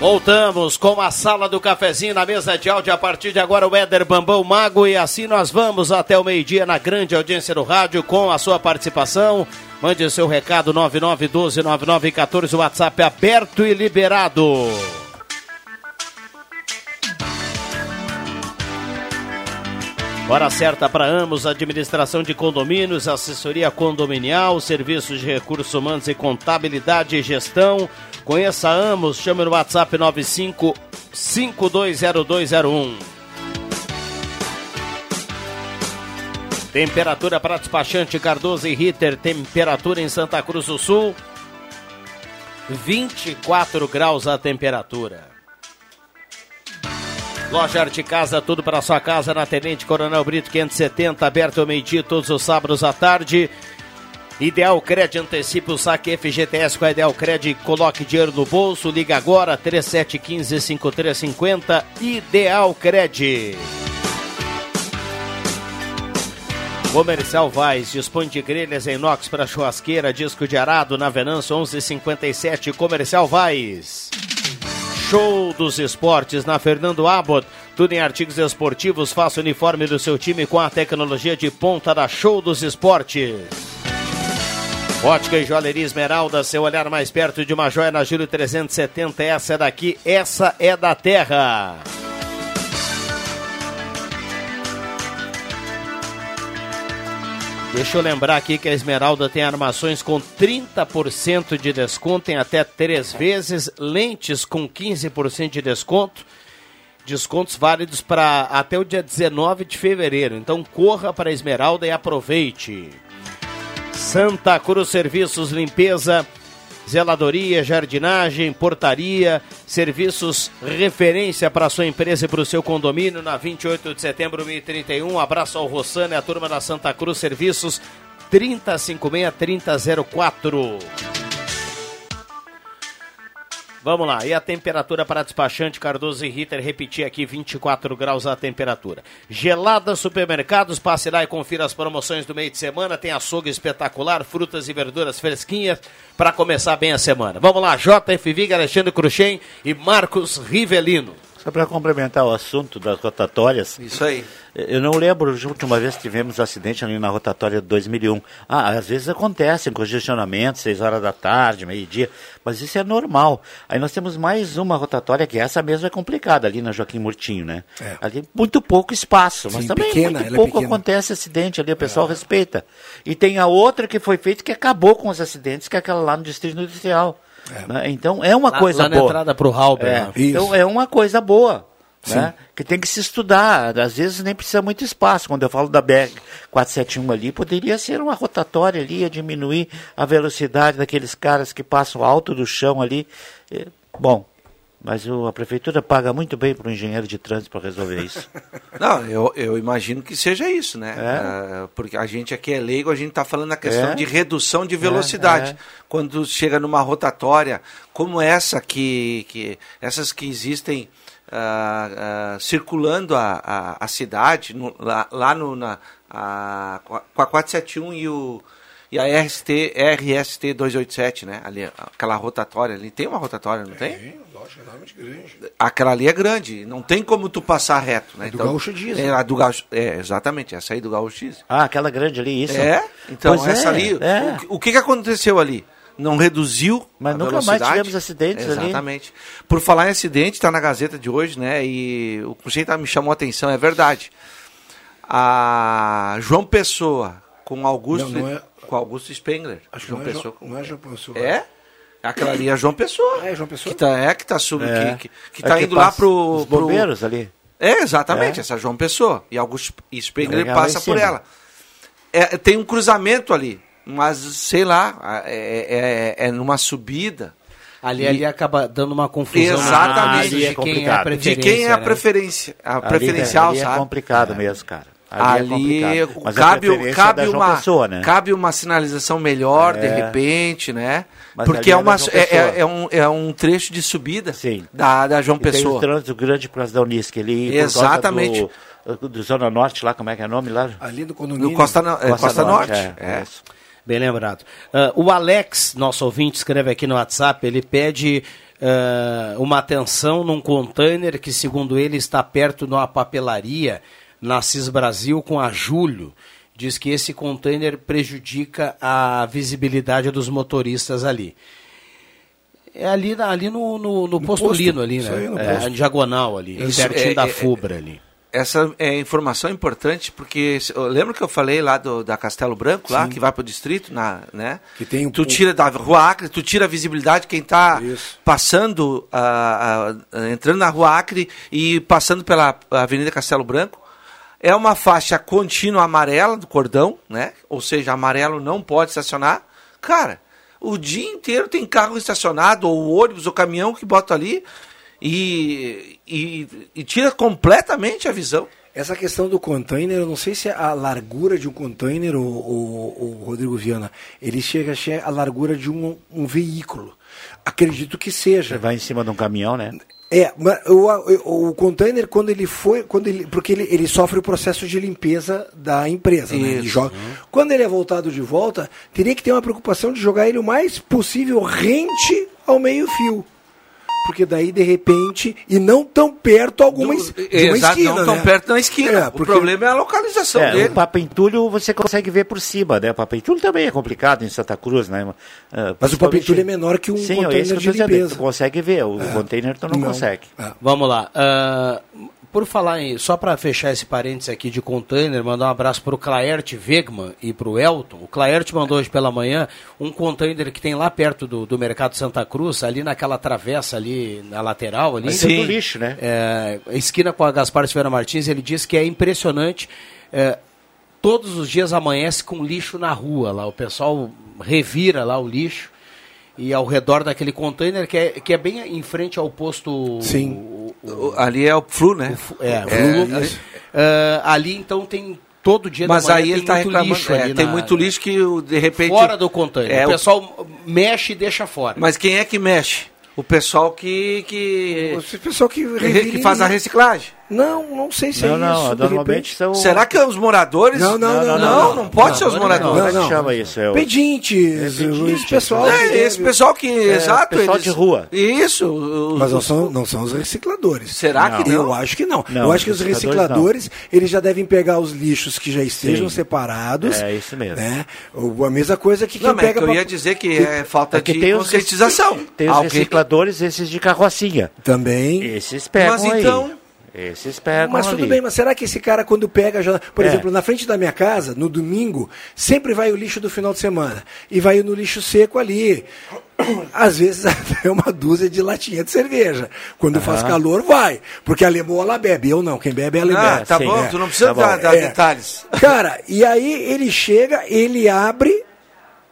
Voltamos com a sala do cafezinho na mesa de áudio. A partir de agora, o Éder Bambão Mago. E assim nós vamos até o meio-dia na grande audiência do rádio com a sua participação. Mande seu recado 99129914. O WhatsApp aberto e liberado. Hora certa para Amos, administração de condomínios, assessoria condominial, serviços de recursos humanos e contabilidade e gestão. Conheça a Amos, chame no WhatsApp 95 520201. Temperatura para despachante Cardoso e Ritter, temperatura em Santa Cruz do Sul, 24 graus a temperatura. Loja Arte Casa, tudo para sua casa na Tenente Coronel Brito 570, aberto ao meio-dia todos os sábados à tarde. Ideal Cred antecipe o saque FGTS com a Ideal Cred, coloque dinheiro no bolso, liga agora 3715-5350, Ideal Cred. Comercial Vaz, dispõe de grelhas em inox para churrasqueira, disco de arado na Venâncio 1157, Comercial Vaz. Show dos Esportes na Fernando Abbott. Tudo em artigos esportivos. Faça o uniforme do seu time com a tecnologia de ponta da Show dos Esportes. Ótica e Joalheria Esmeralda, seu olhar mais perto de uma joia na Júlio 370. Essa é daqui, essa é da terra. Deixa eu lembrar aqui que a Esmeralda tem armações com 30% de desconto em até três vezes, lentes com 15% de desconto, descontos válidos para até o dia 19 de fevereiro. Então corra para a Esmeralda e aproveite. Santa Cruz Serviços Limpeza, zeladoria, jardinagem, portaria, serviços referência para sua empresa e para o seu condomínio na 28 de setembro de 2031. Abraço ao Rossana e a turma da Santa Cruz Serviços 3056-3004. Vamos lá, e a temperatura para despachante Cardoso e Ritter, repetir aqui 24 graus a temperatura. Gelada Supermercados, passe lá e confira as promoções do meio de semana. Tem açougue espetacular, frutas e verduras fresquinhas para começar bem a semana. Vamos lá, JFV, Alexandre Cruxem e Marcos Rivelino. Só para complementar o assunto das rotatórias. Isso aí. Eu não lembro a última vez que tivemos acidente ali na rotatória de 2001. Ah, às vezes acontecem congestionamentos, 6 horas da tarde, meio-dia, mas isso é normal. Aí nós temos mais uma rotatória que essa mesmo é complicada ali na Joaquim Murtinho, né? É. Ali muito pouco espaço, mas Sim, também pequena, muito é pouco pequena. acontece acidente ali, o pessoal respeita. E tem a outra que foi feita que acabou com os acidentes, que é aquela lá no Distrito Industrial. Né? Então é uma Lá- coisa lá na boa. entrada pro Halber, É, né? Então é uma coisa boa. Né? Que tem que se estudar. Às vezes nem precisa muito espaço. Quando eu falo da BR 471 ali, poderia ser uma rotatória ali, a diminuir a velocidade daqueles caras que passam alto do chão ali. É, bom, mas o- a prefeitura paga muito bem para o engenheiro de trânsito para resolver isso. Não, eu, eu imagino que seja isso, né? É. Ah, porque a gente aqui é leigo, a gente está falando da questão É. de redução de velocidade. é. Quando chega numa rotatória como essa que, que essas que existem ah, ah, circulando a, a, a cidade, no- lá, lá no, na, a- com a 471 e o e a RST, RST 287, né? Ali, aquela rotatória ali. Tem uma rotatória, não tem? Lógico, enormemente grande. Aquela ali é grande, não tem como tu passar reto, né? É do Gaúcho Diesel. É, a do Gaúcho, é, exatamente, essa aí do Gaúcho Diesel. Ah, aquela grande ali, isso? É, então Pois essa é, ali, é. o, que- o que que aconteceu ali? Não reduziu Mas a nunca mais velocidade? tivemos acidentes ali. Exatamente. Por falar em acidente, está na Gazeta de hoje, né? E o conceito me chamou a atenção, é verdade. A João Pessoa com Augusto, Não, não é- com Augusto Spengler. Acho que João não é, Pessoa João, não é João Pessoa. É? Aquela ali é João Pessoa. É, João Pessoa. Que tá, é que tá sub, É. que, que, que É tá que indo lá pro, os pro- bombeiros ali. É, exatamente, É. essa João Pessoa. E Augusto Spengler É, lá passa por ela. É, tem um cruzamento ali, mas sei lá, é, é, é numa subida. Ali, E- ali acaba dando uma confusão. Exatamente. de quem é a complicado. preferência. De quem é a né? preferência, a Ali- preferencial, ali é sabe? complicado mesmo, cara. Ali, Ali, é. Mas cabe, é cabe, uma, Pessoa, né? cabe uma sinalização melhor, de É. repente, né? Mas Porque é, é uma, é, Pessoa. é, é um, é um trecho de subida Sim. da, da João E tem um Pessoa. trânsito grande causa da Unisc. Ali, Exatamente. Do, do Zona Norte lá, como é que é o nome lá? Ali no condomínio. No Costa, No- é, Costa, Norte. é, é. isso. Bem lembrado. Uh, o Alex, nosso ouvinte, escreve aqui no WhatsApp, ele pede uh, uma atenção num container que, segundo ele, está perto de uma papelaria na CIS Brasil com a Júlio. Diz que esse container prejudica a visibilidade dos motoristas ali. É ali, ali no, no, no posto, posto ali, né? É, diagonal ali, Isso, pertinho é, da é, Fubra ali essa é informação importante porque lembra que eu falei lá do, da Castelo Branco Sim. lá que vai para o distrito na né que tem um... tu tira da Rua Acre tu tira a visibilidade quem está passando a, a, entrando na Rua Acre e passando pela Avenida Castelo Branco é uma faixa contínua amarela do cordão né ou seja amarelo não pode estacionar cara o dia inteiro tem carro estacionado ou ônibus ou caminhão que bota ali e, e, e tira completamente a visão. Essa questão do container, eu não sei se é a largura de um container, o, o, o Rodrigo Viana, ele chega a ser a largura de um, um veículo. Acredito que seja. Você vai em cima de um caminhão, né? É, o, o container, quando ele foi, quando ele, porque ele, ele sofre o processo de limpeza da empresa. Né? Ele joga, quando ele é voltado de volta, teria que ter uma preocupação de jogar ele o mais possível rente ao meio-fio porque daí de repente e não tão perto alguma Do, de uma exato, esquina, não tão né? perto da esquina. É, porque, o problema é a localização é, dele. O papentulho você consegue ver por cima, né? O papentulho também é complicado em Santa Cruz, né? Uh, Mas o papentulho é menor que um Sim, container de limpeza. Tu consegue ver, o é. container tu não, não. consegue. É. Vamos lá. Uh, por falar em, só para fechar esse parênteses aqui de container, mandar um abraço para o Claert Wegman e para o Elton. O Claert mandou hoje pela manhã um container que tem lá perto do, do Mercado Santa Cruz, ali naquela travessa ali na lateral ali. Sim. do lixo, né? É, esquina com a Gaspar Silveira Martins, ele disse que é impressionante. É, todos os dias amanhece com lixo na rua lá. O pessoal revira lá o lixo e ao redor daquele container que é, que é bem em frente ao posto. Sim. O, o, ali é o Flu, né? O, é, é, Flu. É, uh, ali então tem todo dia Mas aí ele está reclamando. É, tem na, muito lixo que de repente. Fora do container. É, o pessoal mexe e deixa fora. Mas quem é que mexe? O pessoal que. que... O pessoal que, que faz a reciclagem. Não, não sei se não, é não, isso. Normalmente são. Será que é os moradores? Não, não, não. Não, não, não pode ser os moradores. Como é que chama isso? É o... Pedintes, é esse pessoal. É, esse pessoal que. É, exato. Pessoal eles... de rua. Isso. Mas não são, não são os recicladores. Será que não? Eu acho que não. não Eu acho que os recicladores, eles já devem pegar os lixos que já estejam Sim. separados. É isso mesmo. Né? A mesma coisa que quem não, pega. eu ia dizer que é falta de conscientização. Tem os recicladores, esses de carrocinha. Também. Esses pegam Mas então. Esses pegam Mas tudo ali. bem, mas será que esse cara quando pega, já, por é. exemplo, na frente da minha casa, no domingo, sempre vai o lixo do final de semana e vai no lixo seco ali. Às vezes até uma dúzia de latinha de cerveja. Quando uhum. faz calor, vai. Porque a lemoa ela bebe, eu não. Quem bebe, ela ah, bebe. Tá Sim, bom, é. tu não precisa tá dar, dar é. detalhes. Cara, e aí ele chega, ele abre,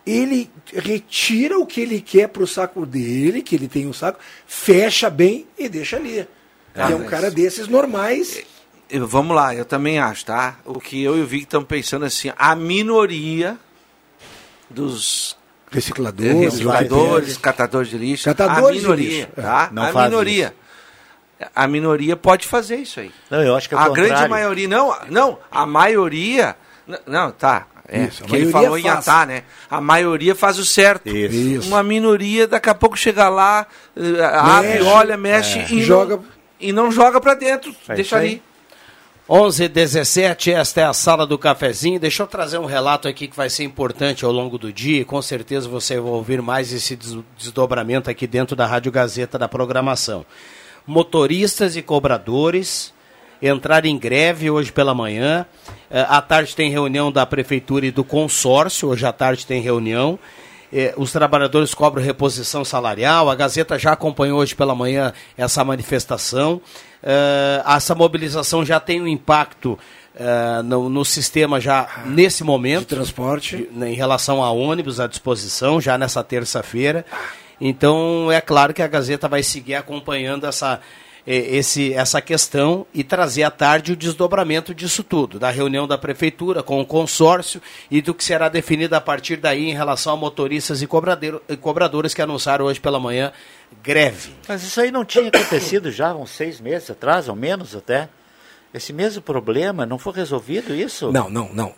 ele retira o que ele quer pro saco dele, que ele tem um saco, fecha bem e deixa ali. Ah, é um cara desses normais. Vamos lá, eu também acho, tá? O que eu e o Vic estamos pensando assim, a minoria dos recicladores, recicladores catadores de lixo, catadores a minoria, lixo. tá? Não a minoria. Isso. A minoria pode fazer isso aí. Não, eu acho que é a contrário. grande maioria não, não, a maioria não, tá. É, isso, que ele falou faz. em atar, né? A maioria faz o certo. Isso. Uma minoria daqui a pouco chega lá, eh, mexe, abre, olha, mexe é. e joga não, e não joga para dentro, é deixa ali. 11 17 esta é a sala do cafezinho. Deixa eu trazer um relato aqui que vai ser importante ao longo do dia. Com certeza você vai ouvir mais esse desdobramento aqui dentro da Rádio Gazeta da programação. Motoristas e cobradores entraram em greve hoje pela manhã. Eh, à tarde tem reunião da prefeitura e do consórcio. Hoje à tarde tem reunião. Eh, os trabalhadores cobram reposição salarial. A Gazeta já acompanhou hoje pela manhã essa manifestação. Eh, essa mobilização já tem um impacto eh, no, no, sistema já nesse momento. De transporte. De, em relação a ônibus à disposição, já nessa terça-feira. Então, é claro que a Gazeta vai seguir acompanhando essa, esse, essa questão e trazer à tarde o desdobramento disso tudo, da reunião da prefeitura com o consórcio e do que será definido a partir daí em relação a motoristas e cobradores que anunciaram hoje pela manhã greve. Mas isso aí não tinha acontecido já uns seis meses atrás, ou menos até? Esse mesmo problema não foi resolvido isso? Não, não, não.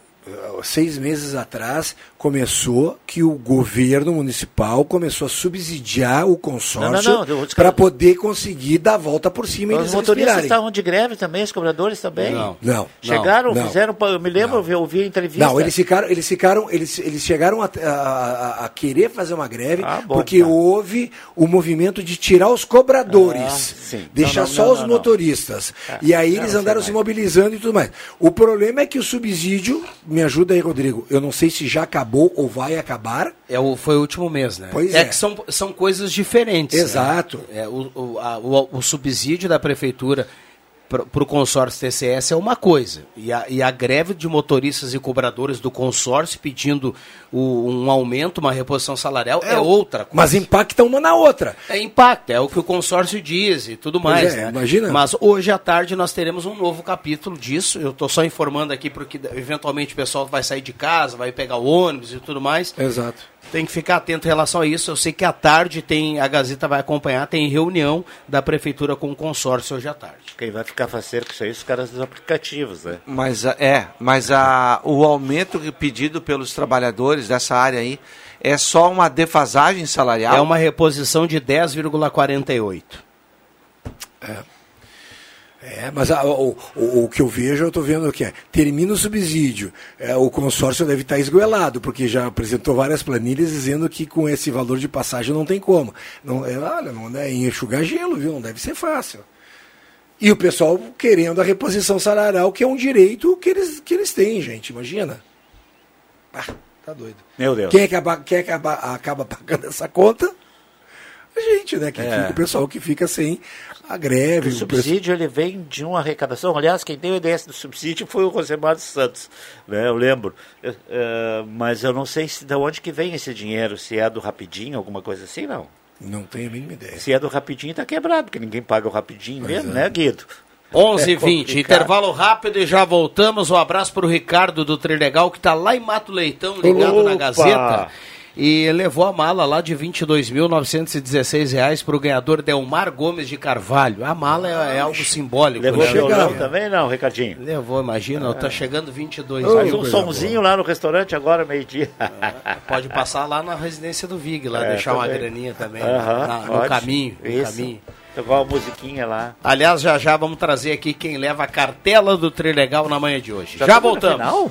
Seis meses atrás, começou que o governo municipal começou a subsidiar o consórcio Não, não, não, para poder conseguir dar a volta por cima Os eles motoristas respirarem. estavam de greve também, os cobradores também. Não. Não. Chegaram, Não. fizeram, eu me lembro, eu vi- eu vi a entrevista. Não, eles ficaram, eles ficaram, eles, eles chegaram a, a- a- querer fazer uma greve Ah, bom, porque tá. houve o movimento de tirar os cobradores, Ah, deixar Não, não, só não, os não, não. motoristas. Ah, e aí não, eles não andaram se mobilizando e tudo mais. O problema é que o subsídio, me ajuda aí, Rodrigo. Eu não sei se já acabou ou vai acabar. É o, foi o último mês, né? Pois é, é. que são, são coisas diferentes. né? Exato. É, o, o, a- o- o subsídio da prefeitura para o consórcio TCS é uma coisa. E a, e a greve de motoristas e cobradores do consórcio pedindo o- um aumento, uma reposição salarial é, o- outra coisa. Mas impacta uma na outra. É impacto, é o que o consórcio diz e tudo mais. é, né? imagina. Mas hoje à tarde nós teremos um novo capítulo disso. Eu estou só informando aqui porque eventualmente o pessoal vai sair de casa, vai pegar o ônibus e tudo mais. Exato. Tem que ficar atento em relação a isso. Eu sei que à tarde tem, a Gazeta vai acompanhar, tem reunião da prefeitura com o consórcio hoje à tarde. Quem vai ficar faceiro com isso aí, os caras dos aplicativos, né? Mas é, mas a, o aumento pedido pelos trabalhadores dessa área aí é só uma defasagem salarial? É uma reposição de 10,48. É, mas a- o, o, o que eu vejo, eu estou vendo que é, termina o subsídio, é, o consórcio deve estar esgoelado, porque já apresentou várias planilhas dizendo que com esse valor de passagem não tem como. Não, é, olha, não é enxugar gelo, viu? Não deve ser fácil. E o pessoal querendo a reposição salarial, que é um direito que eles, que eles têm, gente, imagina. Ah, tá doido. Meu Deus. Quem, acaba, quem acaba, acaba pagando essa conta? A gente, né? Que É. fica, o pessoal que fica sem a greve. O o subsídio ele vem de uma arrecadação. Aliás, quem deu a ideia do subsídio foi o Rosemar dos Santos, né? Eu lembro. Eu, eh, mas eu não sei se de onde que vem esse dinheiro, se é do Rapidinho, alguma coisa assim, não. Não tenho a mínima ideia. Se é do Rapidinho, tá quebrado, porque ninguém paga o Rapidinho Pois mesmo, é. né, Guido? 11 É h 20 complicado. intervalo rápido e já voltamos. Um abraço para o Ricardo do Trilegal, que está lá em Mato Leitão, ligado na Opa! Gazeta. E levou a mala lá de 22.916 reais para o ganhador Delmar Gomes de Carvalho. A mala é, é algo simbólico. Levou né? violão também, não, Ricardinho? Levou, imagina, tá chegando 22 Faz um somzinho lá no restaurante agora, meio-dia. Pode passar lá na residência do Vig, lá, É, deixar uma graninha também. Aham, na- no caminho. No Isso. caminho. Tocar uma musiquinha lá. Aliás, já já vamos trazer aqui quem leva a cartela do Trilegal na manhã de hoje. Já, Já no voltamos.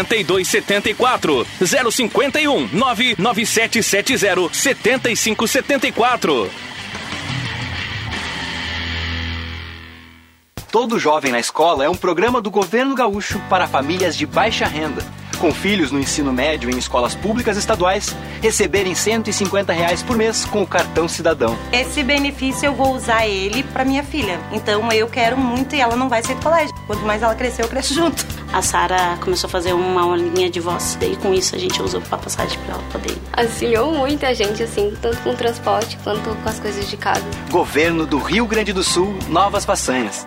8274 051 99770 7574 Todo Jovem na Escola é um programa do governo gaúcho para famílias de baixa renda. Com filhos no ensino médio em escolas públicas estaduais, receberem 150 reais por mês com o cartão cidadão. Esse benefício eu vou usar ele para minha filha. Então eu quero muito e ela não vai sair do colégio. Quanto mais ela crescer, eu cresço junto. A Sara começou a fazer uma aulinha de voz, daí com isso a gente usou pra passagem pra ela poder. Auxiliou muita gente, assim, tanto com o transporte quanto com as coisas de casa. Governo do Rio Grande do Sul, Novas Façanhas.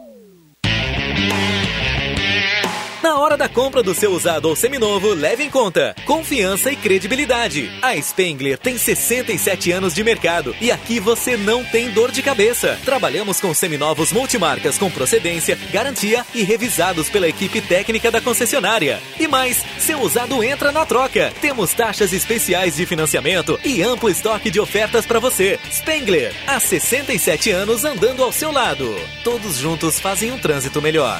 Na hora da compra do seu usado ou seminovo, leve em conta confiança e credibilidade. A Spengler tem 67 anos de mercado e aqui você não tem dor de cabeça. Trabalhamos com seminovos multimarcas com procedência, garantia e revisados pela equipe técnica da concessionária. E mais, seu usado entra na troca. Temos taxas especiais de financiamento e amplo estoque de ofertas para você. Spengler, há 67 anos andando ao seu lado. Todos juntos fazem um trânsito melhor.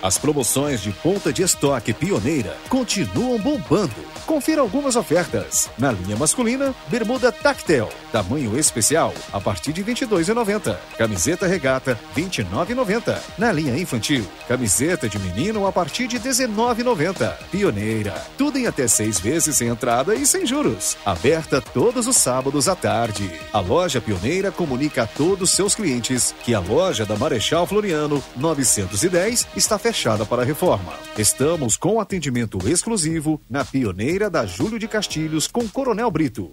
As promoções de ponta de estoque pioneira continuam bombando. Confira algumas ofertas. Na linha masculina, bermuda Tactel, tamanho especial, a partir de R$ 22,90. Camiseta regata, R$ 29,90. Na linha infantil, camiseta de menino a partir de R$ 19,90. Pioneira, tudo em até seis vezes sem entrada e sem juros. Aberta todos os sábados à tarde. A loja Pioneira comunica a todos seus clientes que a loja da Marechal Floriano 910 está fechada para reforma. Estamos com atendimento exclusivo na Pioneira da Júlio de Castilhos com Coronel Brito.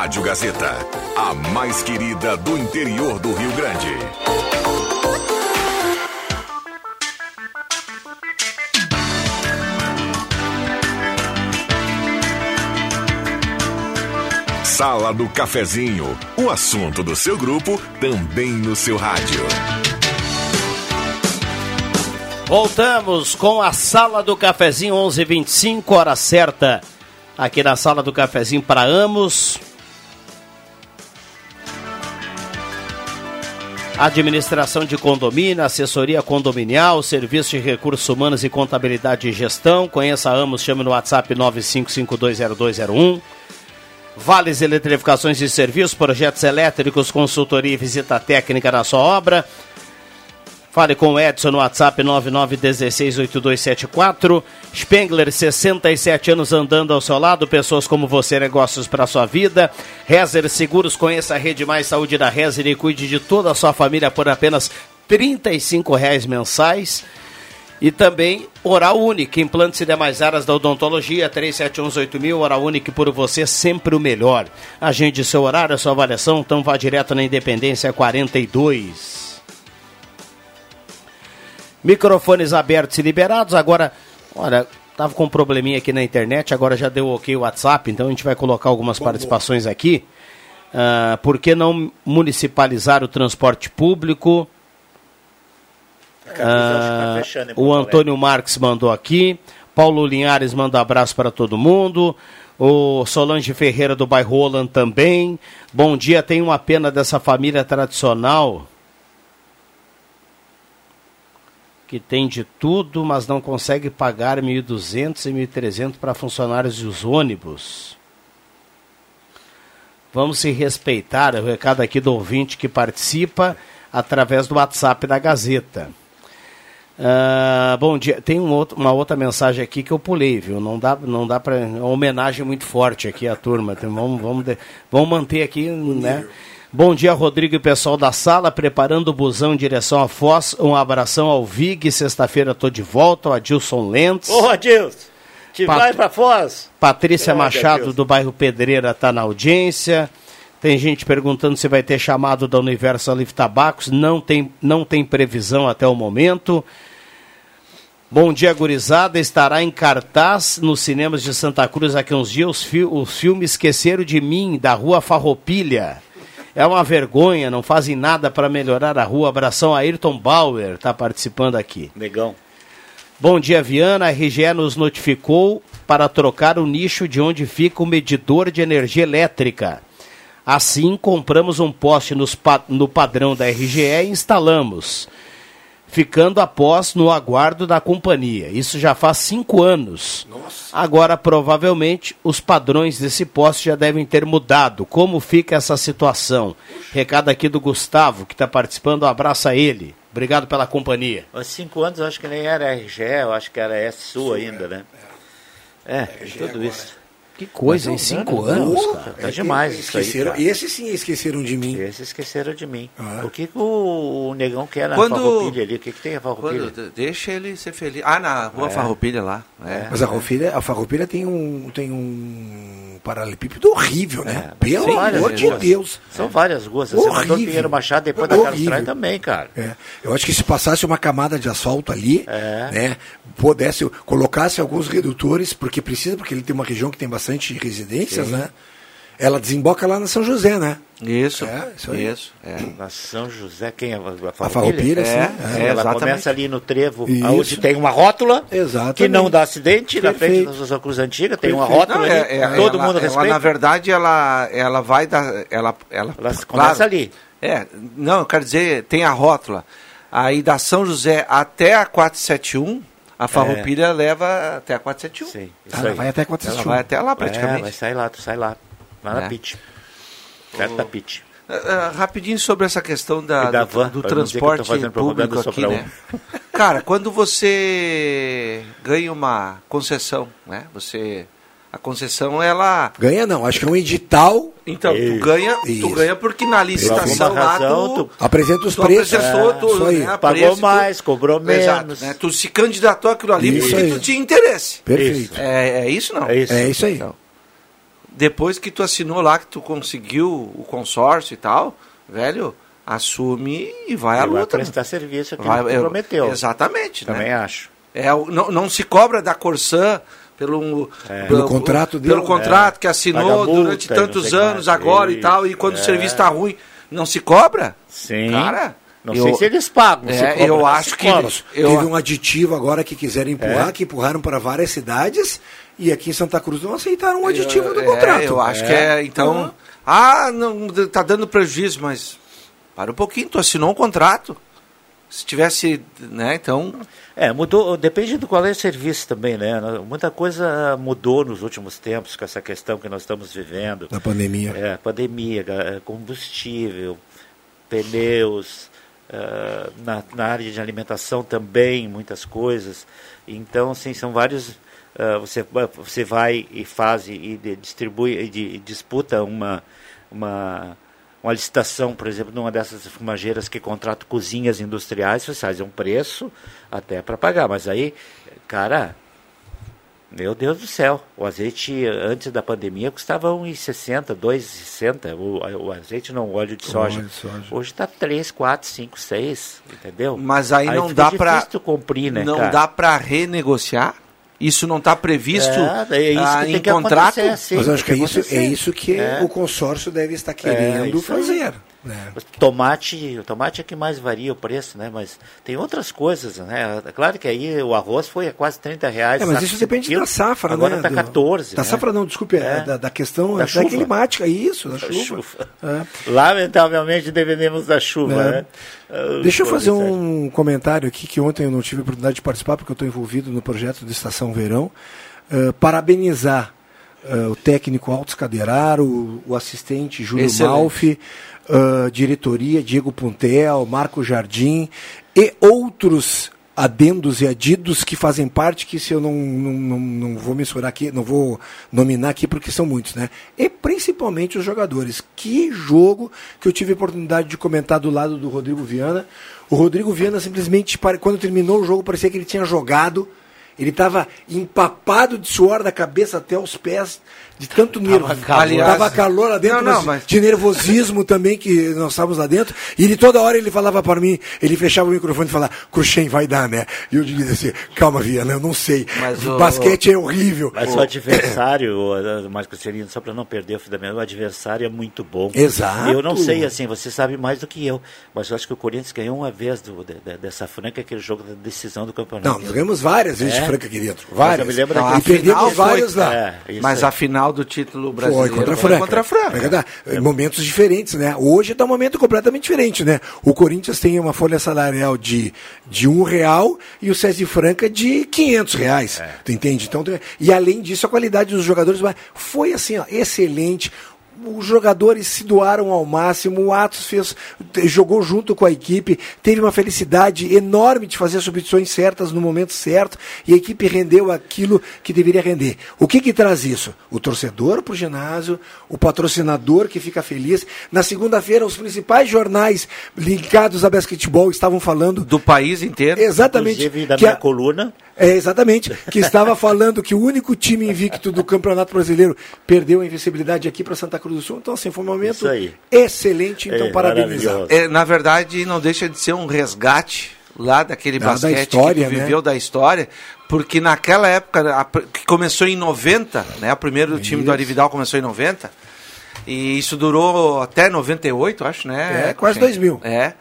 Rádio Gazeta, a mais querida do interior do Rio Grande. Sala do Cafezinho, o assunto do seu grupo também no seu rádio. Voltamos com a Sala do Cafezinho, 11:25 hora certa. Aqui na Sala do Cafezinho para Amos. Administração de condomínio, assessoria condominial, serviço de recursos humanos e contabilidade e gestão. Conheça a Amos, chame no WhatsApp 95520201. Vales Eletrificações e Serviços, projetos elétricos, consultoria e visita técnica na sua obra. Fale com o Edson no WhatsApp 99168274. Spengler, 67 anos andando ao seu lado. Pessoas como você, negócios para sua vida. Rezer Seguros, conheça a Rede Mais Saúde da Rezer e cuide de toda a sua família por apenas 35 reais mensais. E também Oral Unique, implantes e demais áreas da odontologia, 37118000, Oral Unique por você, sempre o melhor. Agende seu horário, sua avaliação, então vá direto na Independência 42. Microfones abertos e liberados. Agora, olha, tava com um probleminha aqui na internet, agora já deu ok o WhatsApp, então a gente vai colocar algumas bom, participações bom. aqui. Uh, por que não municipalizar o transporte público? Uh, o Antônio Marques mandou aqui. Paulo Linhares manda abraço para todo mundo. O Solange Ferreira do bairro Roland também. Bom dia, tem uma pena dessa família tradicional que tem de tudo, mas não consegue pagar 1.200 e 1.300 para funcionários dos ônibus. Vamos se respeitar, é o recado aqui do ouvinte que participa através do WhatsApp da Gazeta. Uh, bom dia. Tem um outro, uma outra mensagem aqui que eu pulei, viu? Não dá, não dá para. É uma homenagem muito forte aqui à turma. Então, vamos, vamos, de, vamos manter aqui, né? Bom dia, Rodrigo e pessoal da sala, preparando o busão em direção à Foz. Um abração ao Vig, sexta-feira estou de volta, o Adilson Lentz. Ô, Adilson, te Pat... vai para Foz? Patrícia Machado, Adilson. do bairro Pedreira, está na audiência. Tem gente perguntando se vai ter chamado da Universal Live Tabacos. Não tem, não tem previsão até o momento. Bom dia, gurizada. Estará em cartaz nos cinemas de Santa Cruz aqui uns dias os, fi os filmes Esqueceram de Mim, da Rua Farroupilha. É uma vergonha, não fazem nada para melhorar a rua. Abração a Ayrton Bauer, está participando aqui. Legal. Bom dia, Viana. A RGE nos notificou para trocar o nicho de onde fica o medidor de energia elétrica. Assim, compramos um poste nos, no padrão da RGE e instalamos, ficando após no aguardo da companhia. Isso já faz cinco anos. Nossa. Agora, provavelmente, os padrões desse poste já devem ter mudado. Como fica essa situação? Recado aqui do Gustavo, que está participando. Um abraço a ele. Obrigado pela companhia. Há cinco anos eu acho que nem era RGE, eu acho que era SU ainda, né? É, tudo isso. Que coisa, em Mas, cinco anos, não, cara. Tá demais isso aí, Esqueceram, cara. Esses sim esqueceram de mim. Esses esqueceram de mim. O que, que o, o negão quer na Quando- farroupilha ali? O que, que tem a farroupilha? Quando- deixa ele ser feliz. Ah, na rua É. Farroupilha lá. É. Mas a Farroupilha, a Farroupilha tem um, tem um paralelepípedo horrível, né? Pelo São várias amor de ruas. Deus. São várias ruas. Você mandou Horrível. Pinheiro Machado depois da. Traem também, cara. É. Eu acho que se passasse uma camada de asfalto ali, É. né, pudesse, colocasse alguns redutores, porque precisa, porque ele tem uma região que tem bastante residências, Sim. né? Ela desemboca lá na São José, né? Isso, É, isso aí. isso. É. Na São José, quem é? A Farroupilha? Farroupilha, sim. É, É, ela exatamente. começa ali no trevo, Isso. onde tem uma rótula, Exatamente. que não dá acidente, na frente Perfeito. da Santa Cruz Antiga, tem uma Perfeito. rótula Não, ali, é- é- todo ela- mundo ela, respeita. na verdade, ela, ela vai dar. Ela, ela, Ela começa ali. É, não, eu quero dizer, tem a rótula. Aí da São José até a 471, a Farroupilha leva até a 471. Sim, isso Ela aí. vai até Ela 471. vai até lá É, praticamente. vai sair lá, tu sai lá, lá na É. Pit. Perto da Pit. Ah, ah, rapidinho sobre essa questão da, da do, van, do tô transporte público aqui, um. né? Cara, quando você ganha uma concessão, né? Você a concessão ela Ganha não, acho que é um edital. então Isso. tu ganha, tu Isso. ganha porque na licitação lá razão, tu, tu Apresenta os tu preços. É, tu, isso aí. né, Pagou preço, tu- mais, cobrou menos. Exato, né? Tu se candidatou aquilo ali Isso porque aí. tu tinha interesse. Perfeito. É, é isso não? É isso. É isso aí. Então, depois que tu assinou lá, que tu conseguiu o consórcio e tal, velho, assume e vai à vai luta. né? prestar serviço que Vai- prometeu. Exatamente, Também né? acho. É, não, não se cobra da Corsã pelo, É. Pelo contrato dele. pelo contrato que Paga assinou multa durante e tantos anos mais. agora e Isso. tal, e quando o É. serviço está ruim, não se cobra? Sim. Cara, Não eu- sei se eles pagam. É, se cobra, eu se acho que- cobra. eu- Teve um aditivo agora que quiseram empurrar, É. que empurraram para várias cidades, e aqui em Santa Cruz não aceitaram o aditivo eu, do é, contrato. eu acho É. que é, então, ah, não, tá dando prejuízo, mas para um pouquinho, tu assinou um contrato. Se tivesse, né, então, É, mudou, depende do qual é o serviço também, né? Muita coisa mudou nos últimos tempos com essa questão que nós estamos vivendo. Da pandemia. É, pandemia, ga- combustível, pneus, ah, na, na área de alimentação também, muitas coisas. Então, assim, são vários. ah, você, você vai e faz e, e distribui e, e disputa uma, uma, uma licitação, por exemplo, numa dessas fumageiras que contrata cozinhas industriais, você faz um preço até para pagar. Mas aí, cara, meu Deus do céu, o azeite antes da pandemia custava 1,60, 2,60, o, o azeite não, o óleo de soja. óleo de soja. Hoje está 3, 4, 5, 6, entendeu? mas aí, não fica dá para cumprir, né, não cara? dá para renegociar. Isso não está previsto É, é isso ah, que tem em que contrato. acontecer, sim, Mas acho que é tem isso, é isso que É. o consórcio deve estar querendo aí. fazer. Né? Tomate, o tomate é que mais varia o preço, né? Mas tem outras coisas, né? É claro que aí o arroz foi a quase 30 reais. É, mas isso depende quilo. da safra, Agora né? está do- 14. Da né? safra não, desculpe, é. É. da, da questão Da da, chuva. climática, isso, da, Da chuva. chuva. É. Lamentavelmente dependemos da chuva, É. né? Deixa eu fazer é- um comentário aqui que ontem eu não tive a oportunidade de participar porque eu estou envolvido no projeto de Estação Verão. Uh, parabenizar uh, o técnico Altos Cadeirar, o, o assistente Júlio Excelente. Malfi, uh, diretoria Diego Puntel, Marco Jardim e outros adendos e adidos que fazem parte, que se eu não, não, não, não vou mensurar aqui, não vou nominar aqui porque são muitos, né? E principalmente os jogadores. Que jogo que eu tive a oportunidade de comentar do lado do Rodrigo Viana. O Rodrigo Viana simplesmente, quando terminou o jogo, parecia que ele tinha jogado. Ele estava empapado de suor da cabeça até os pés, de tanto nervo. Tava calor lá dentro, Não, não, mas de nervosismo também que nós estávamos lá dentro. E ele toda hora ele falava para mim, ele fechava o microfone e falava, Cruxem, vai dar, né? E eu dizia assim, calma, Viana, eu não sei. Mas o o- basquete é horrível. Mas o adversário, o Marcos Celino, só para não perder o fio da meada, o adversário é muito bom. Exato. Eu não sei, assim, você sabe mais do que eu, mas eu acho que o Corinthians ganhou uma vez do, de- de- dessa franca, aquele jogo da decisão do campeonato. Não, nós ganhamos várias vezes É? Franca aqui dentro. Mas Várias. eu me lembro Não, e perdemos várias foi- lá. É, Mas aí. a final do título brasileiro Foi contra a Franca. contra a Franca. É verdade. Momentos diferentes, né? Hoje está um momento completamente diferente, né? O Corinthians tem uma folha salarial de, de um real e o César Franca de 500 reais. Tu entende? Então, e além disso, a qualidade dos jogadores vai- foi assim, ó, excelente. Os jogadores se doaram ao máximo, o Atos fez, jogou junto com a equipe, teve uma felicidade enorme de fazer as substituições certas no momento certo e a equipe rendeu aquilo que deveria render. O que que traz isso? O torcedor para o ginásio, o patrocinador que fica feliz. Na segunda-feira, os principais jornais ligados a basquetebol estavam falando do país inteiro, exatamente, Inclusive da que minha a- coluna. É, exatamente. Que estava falando que o único time invicto do Campeonato Brasileiro perdeu a invencibilidade aqui para Santa Cruz do Sul. Então, assim, foi um momento Isso aí. excelente. Então, É, parabenizar. É, na verdade, não deixa de ser um resgate lá daquele Da- da basquete história, que tu né? viveu da história, porque naquela época, a que começou em 90, né? O primeiro time do Isso. Arividal começou em 90, e isso durou até 98, acho, né? É, quase Cruxem? 2000. É.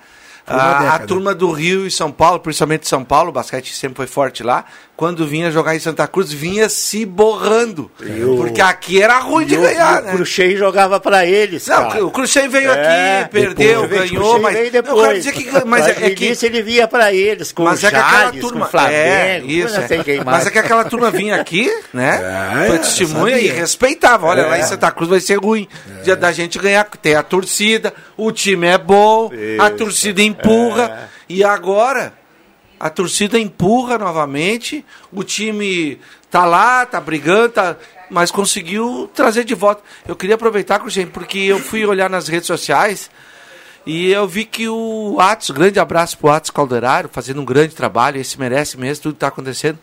A, a turma do Rio e São Paulo, principalmente São Paulo, o basquete sempre foi forte lá. Quando vinha jogar em Santa Cruz, vinha se borrando. o- Porque aqui era ruim de E o- ganhar, né? O Cruxem jogava para eles. Não, cara. o Cruxem veio É, aqui, perdeu, depois, ganhou, mas. veio Eu depois. quero dizer que. Mas é, é que. ele via para eles, com Mas o é que aquela turma. com Flamengo. é, isso. não é. Mas mais. é que aquela turma vinha aqui, né? É, foi testemunha e respeitava. Olha, lá em É. Santa Cruz vai ser ruim. Dia da gente ganhar, tem a torcida, o time é bom, a Isso. torcida empurra. E agora, a torcida empurra novamente, o time tá lá, tá brigando, tá, mas conseguiu trazer de volta. Eu queria aproveitar, Cruxem, porque eu fui olhar nas redes sociais e eu vi que o Atos, grande abraço pro Atos Calderaro, fazendo um grande trabalho, esse merece mesmo tudo tá acontecendo.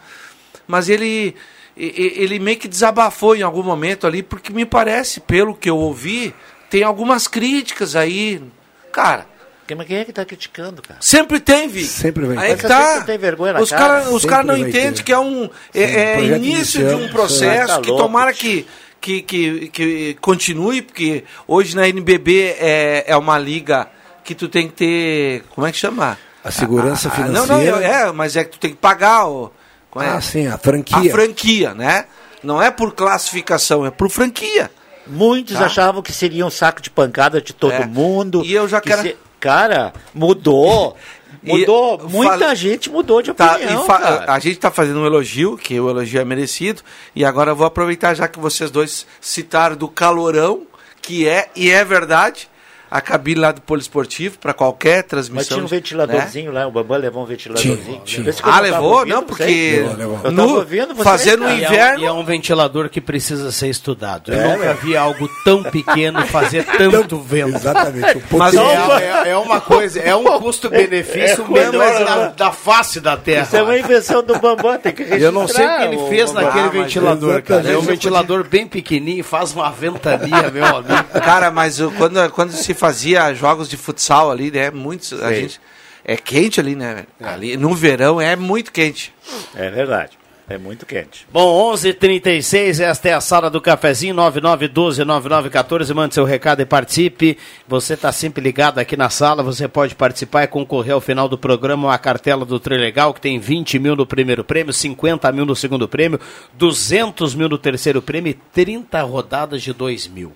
Mas ele ele meio que desabafou em algum momento ali, porque me parece, pelo que eu ouvi, tem algumas críticas aí. Cara, Mas quem é que tá criticando, cara? Sempre tem, Vi. Sempre vai Aí que tá. tem vergonha na os cara? caras os Sempre cara não entendem que é um é, é início de um processo tá que louco, tomara que, que, que, que continue, porque hoje na NBB é, é uma liga que tu tem que ter. Como é que chama? A segurança Ah, Não, não, financeira. é, mas é que tu tem que pagar o. é? Ah, sim, a franquia. A franquia, né? Não é por classificação, é por franquia. Muitos Tá. achavam que seria um saco de pancada de todo É. mundo. E eu já que quero- se- Cara, mudou. E Mudou. eu Muita gente mudou de Tá, opinião. e fa- a gente está fazendo um elogio, que o elogio é merecido, e agora eu vou aproveitar, já que vocês dois citaram do calorão, que é, e é verdade, a cabine lá do Poliesportivo, para qualquer Mas transmissão. tinha um né? ventiladorzinho lá, o Bambam levou um ventiladorzinho. Tinha, tinha. Ah, levou? ouvindo Não, porque Levou, levou. Eu no- tava ouvindo vocês, fazendo cara. um E é, um, inverno. e é um ventilador que precisa ser estudado. Eu É, nunca é. vi algo tão pequeno fazer tanto vento. Exatamente. O Mas É, é- é uma coisa, é um custo-benefício É, mas- da, da face da Terra. Isso é uma invenção do Bambam, tem que registrar. Eu não sei o que ele fez Bambam. naquele Ah, mas ventilador, cara. É um ventilador bem pequenininho, faz uma ventania, meu amigo. Cara, mas o- quando, quando se fazia jogos de futsal ali, né? Muitos. A gente. É quente ali, né? velho? Ali, no verão é muito quente. É verdade. É muito quente. Bom, 11:36 esta é a sala do cafezinho, 9912-9914, mande seu recado e participe. Você está sempre ligado aqui na sala, você pode participar e concorrer ao final do programa a cartela do Trilegal, que tem 20 mil no primeiro prêmio, 50 mil no segundo prêmio, 200 mil no terceiro prêmio e 30 rodadas de 2 mil.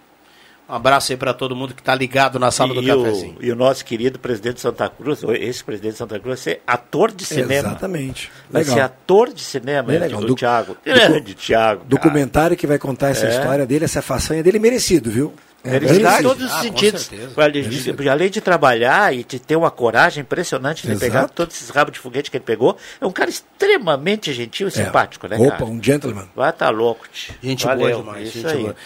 Um abraço aí para todo mundo que está ligado na sala do e, cafezinho. o, e o nosso querido presidente de Santa Cruz, esse presidente de Santa Cruz, vai ser ator de cinema. Exatamente. Vai Legal. ser ator de cinema, né, legal. do, Do- Thiago. do- Grande Thiago. cara. Documentário que vai contar essa É. história dele, essa façanha dele, merecido, viu? É Merecido em todos os Ah, sentidos. Além de, além de trabalhar e de ter uma coragem impressionante de Exato. pegar todos esses rabos de foguete que ele pegou, é um cara extremamente gentil e É. simpático, né, Opa, cara? um gentleman. Vai tá louco, tio. Gente Valeu, boa demais. Isso gente, aí. boa.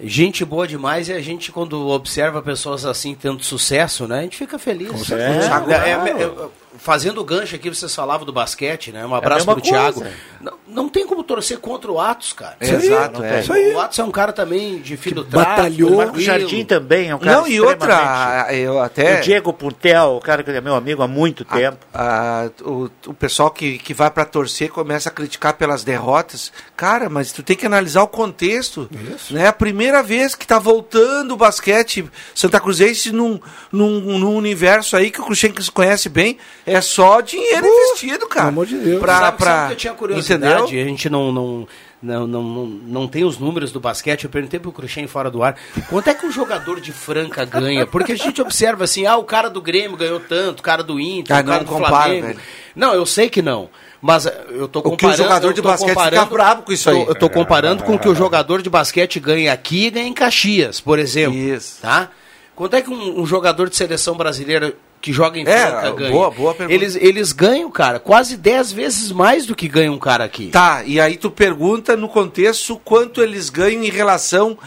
Gente boa demais e a gente, quando observa pessoas assim tendo sucesso, né? A gente fica feliz. certeza. É, é, é, é, fazendo gancho aqui, vocês falavam do basquete, né? Um a abraço mesma pro Thiago. Não, não tem como torcer contra o Atos, cara. Exato, é. Isso aí. O Atos é um cara também de filho do batalhou. O Marco. Jardim também é um cara Não, e outra, eu até. O Diego Puntel, o cara que é meu amigo há muito tempo. Ah, o, o pessoal que, que vai para torcer começa a criticar pelas derrotas. Cara, mas tu tem que analisar o contexto. Né? É a primeira vez que tá voltando o basquete Santa Cruzense num, num, num universo aí que o Cruxenque conhece bem. É só dinheiro investido, cara. pelo amor de Deus. Pra, sabe, pra, sabe que eu tinha curiosidade, Entendeu? a gente não, não, não, não, não, não tem os números do basquete, eu perguntei pro Cruxem fora do ar, quanto é que um jogador de Franca ganha? Porque a gente observa assim, ah, o cara do Grêmio ganhou tanto, o cara do Inter, Ah, o cara não do compara, Flamengo. velho. Não, eu sei que não. Mas eu tô O que o comparando. jogador de basquete fica comparando- bravo com isso aí. tô- Eu tô comparando com o que o jogador de basquete ganha aqui e ganha em Caxias, por exemplo. Isso. Tá? Quanto é que um, um jogador de seleção brasileira que joga em É, Franca ganha? boa- boa pergunta. Eles, eles ganham, cara, quase 10 vezes mais do que ganha um cara aqui. Tá, e aí tu pergunta no contexto quanto eles ganham em relação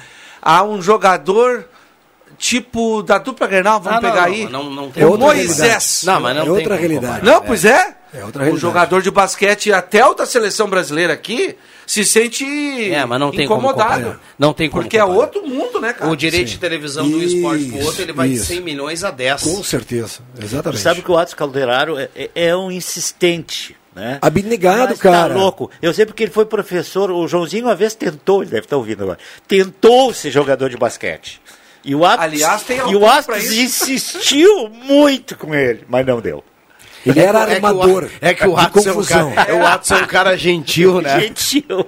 a um jogador tipo da dupla Grenal, vamos Ah, não, pegar não, aí. não- não tem o outra Moisés. realidade. Não, mas não É tem outra realidade. Não, pois é. É outra O realidade. jogador de basquete, até o da seleção brasileira aqui, se sente É, mas não tem como incomodado. comparar. Não tem como Porque é comparar. outro mundo, né, cara? O direito de televisão do esporte pro outro, ele vai de isso. 100 milhões a 10. Com certeza, exatamente. Sabe que o Atos Calderaro é, é- é um insistente. Né? Abnegado, Mas cara. Tá louco. Eu sei porque ele foi professor. O Joãozinho uma vez tentou, ele deve estar ouvindo agora. Tentou ser jogador de basquete. E o Atos, Aliás, tem e o Atos isso. insistiu muito com ele, mas não deu. Ele era É que o- armador. É que o de Atos é um cara, é, o Atos é um cara gentil, né? Gentil.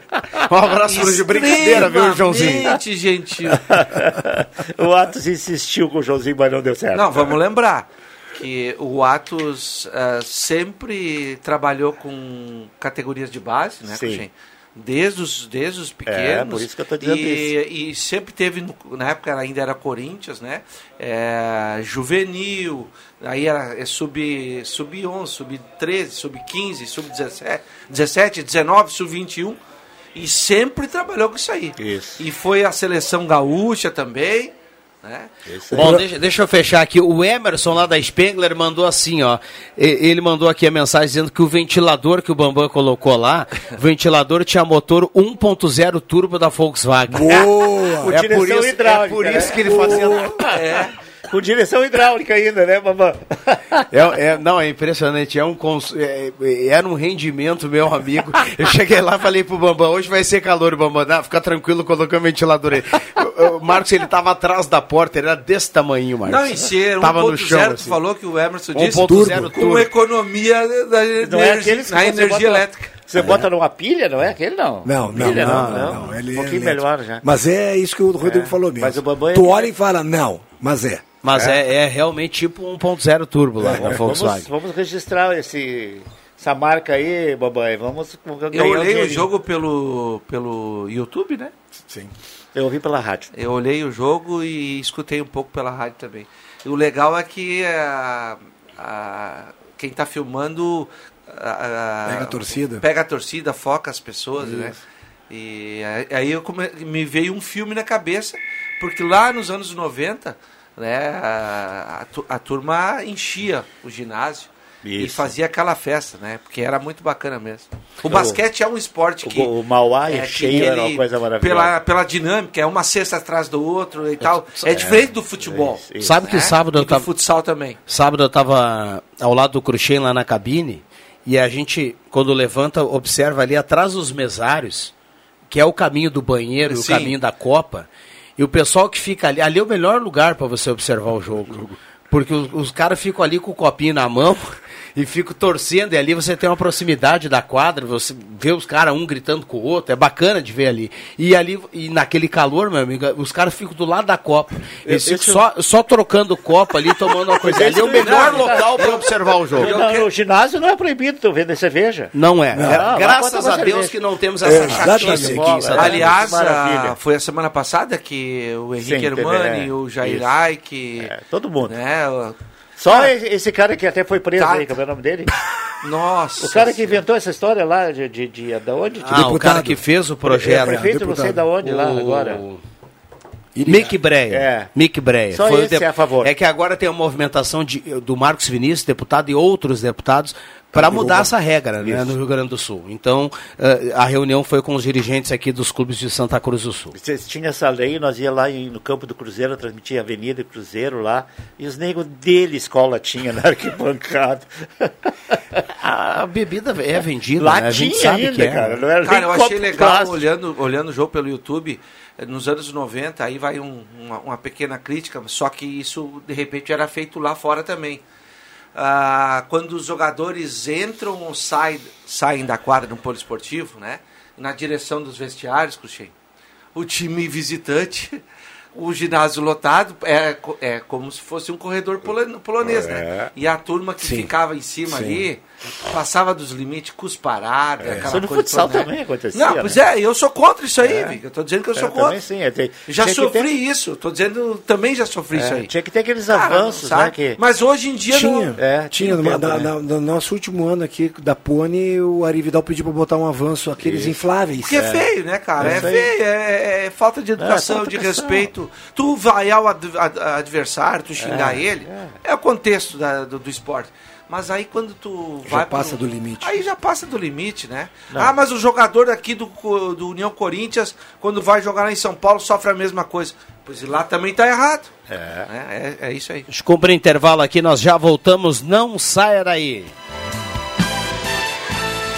Um abraço de brincadeira, viu, Joãozinho? Extremamente gentil. o Atos insistiu com o Joãozinho, mas não deu certo. Não, vamos lembrar que o Atos ah, sempre trabalhou com categorias de base, né, Sim. Desde os, desde os pequenos. É, por isso que eu tô dizendo e, E sempre teve, na época ainda era Corinthians, né? É, juvenil, aí era é sub, sub 11, sub 13, sub 15, sub 17, 17 19, sub 21. E sempre trabalhou com isso aí. Isso. E foi a seleção gaúcha também, né? Bom, deixa, deixa eu fechar aqui. O Emerson lá da Spengler mandou assim, ó. Ele mandou aqui a mensagem dizendo que o ventilador que o Bambam colocou lá, o ventilador tinha motor 1.0 turbo da Volkswagen. Boa! É por isso, é por né? isso que ele fazia. É. Com direção hidráulica ainda, né, Bambam? É, é- não, é impressionante. É um cons... é- é- era um rendimento, meu amigo. Eu cheguei lá e falei pro Bambam, hoje vai ser calor, Bambam. Não, fica tranquilo, colocou o ventilador aí. O, o Marcos, ele tava atrás da porta, ele era desse tamanho, Marcos. Não, em ser Tava no 1.0, chão, tu assim. falou que o Emerson disse 1.0 com turbo. economia da Não é energia, na energia bota- elétrica. Você bota numa pilha, não é aquele não? Não, não, Pilha, não, não, não, ele Um é pouquinho melhor já. Mas é isso que o Rodrigo É, falou mesmo. mas o Bambam é- Tu olha e fala, não, mas é. Mas é, é realmente tipo 1.0 turbo lá da Vamos, Volkswagen. vamos registrar esse, essa marca aí, Babai. Vamos Eu um olhei o jogo pelo, pelo YouTube, né? Sim. Eu ouvi pela rádio. Eu olhei o jogo e escutei um pouco pela rádio também. E o legal é que a, a- quem está filmando a- a- Pega a torcida. pega a torcida, foca as pessoas, né? E aí- aí eu come- me veio um filme na cabeça, porque lá nos anos 90, né, a, a tu- a turma enchia o ginásio e Isso. fazia aquela festa, né? Porque era muito bacana mesmo. O basquete é um esporte que O, o Mauá é, é, cheio, era uma coisa maravilhosa. Pela, pela dinâmica, é uma cesta atrás do outro e tal. É diferente do futebol. isso, isso. Sabe que né? sábado E eu do tava, futsal também. sábado eu tava ao lado do Cruxem lá na cabine e a gente, quando levanta, observa ali atrás dos mesários, que é o caminho do banheiro e o Sim. caminho da Copa, e o pessoal que fica ali, ali é o melhor lugar para você observar o jogo. Porque os, os caras ficam ali com o copinho na mão e ficam torcendo, e ali você tem uma proximidade da quadra, você vê os caras um gritando com o outro, é bacana de ver ali. E ali, e naquele calor, meu amigo, os caras ficam do lado da Copa. Eles Eu- ficam só, só trocando copo ali, tomando uma coisa. Ali é o melhor local para observar o jogo. Não, no ginásio não é proibido tu vender cerveja. Não é. Não. É, Graças a Deus cerveja. que não temos essa É, chatice aqui. Aliás, maravilha. a- foi a semana passada que o Henrique Hermani, é. o Jair Isso. Aike, É, todo mundo. né? O- Só Ah. esse cara que até foi preso Tá. aí, como é o nome dele? Nossa. O cara que inventou essa história lá de, de, de, da onde? Ah, o cara que fez o projeto. É, prefeito, não sei da onde lá O- agora. Mick Breia. É. Mick Breia. Só Foi o esse de- é a favor. É que agora tem uma movimentação de, do Marcos Vinícius, deputado, e outros deputados para mudar essa regra né, no Rio Grande do Sul. Então, eh, a reunião foi com os dirigentes aqui dos clubes de Santa Cruz do Sul. Vocês tinham essa lei, nós ia lá no campo do Cruzeiro, transmitia Avenida e Cruzeiro lá, e os negros dele escola tinha na arquibancada. A bebida é vendida, Lá né? A gente tinha sabe ainda, que é. cara, não era Cara, nem eu achei legal plástico. olhando, olhando o jogo pelo YouTube, eh, nos anos 90, aí vai um- uma, uma pequena crítica, só que isso de repente era feito lá fora também. Ah, quando os jogadores entram ou saem, saem da quadra no poliesportivo, né? na direção dos vestiários, Cruxem, o time visitante, o ginásio lotado, é, é como se fosse um corredor polo- polonês, É. né? E a turma que Sim. ficava em cima Sim. ali, passava dos limites, cusparada, É. aquela Isso no coisa futsal toda, né? também acontecia, Não, né? pois é, eu sou contra isso aí, É. Vic. Eu tô dizendo que eu Eu sou também contra. sim, é, tem- Já tinha sofri ter- isso, tô dizendo, também já sofri É, isso aí. Tinha que ter aqueles Cara, avanços, sabe? né? Que... Mas hoje em dia tinha, não. É, tinha. tinha tempo, na- né? na- no nosso último ano aqui da Pony, o Ari Vidal pediu pra botar um avanço, aqueles infláveis. Porque é feio, né, cara? É, isso feio, é, é falta de educação, falta de educação. respeito. Tu vaiar o ad- ad- adversário, tu xingar É, ele, é, o contexto da- do, do esporte. Mas aí quando tu Já vai. passa pro- do limite. Aí já passa do limite, né? Não. Ah, mas o jogador aqui do, do União Corinthians, quando vai jogar lá em São Paulo, sofre a mesma coisa. Pois lá também tá errado. É. É, é, é isso aí. Deixa eu cumprir intervalo aqui, nós já voltamos, não saia daí.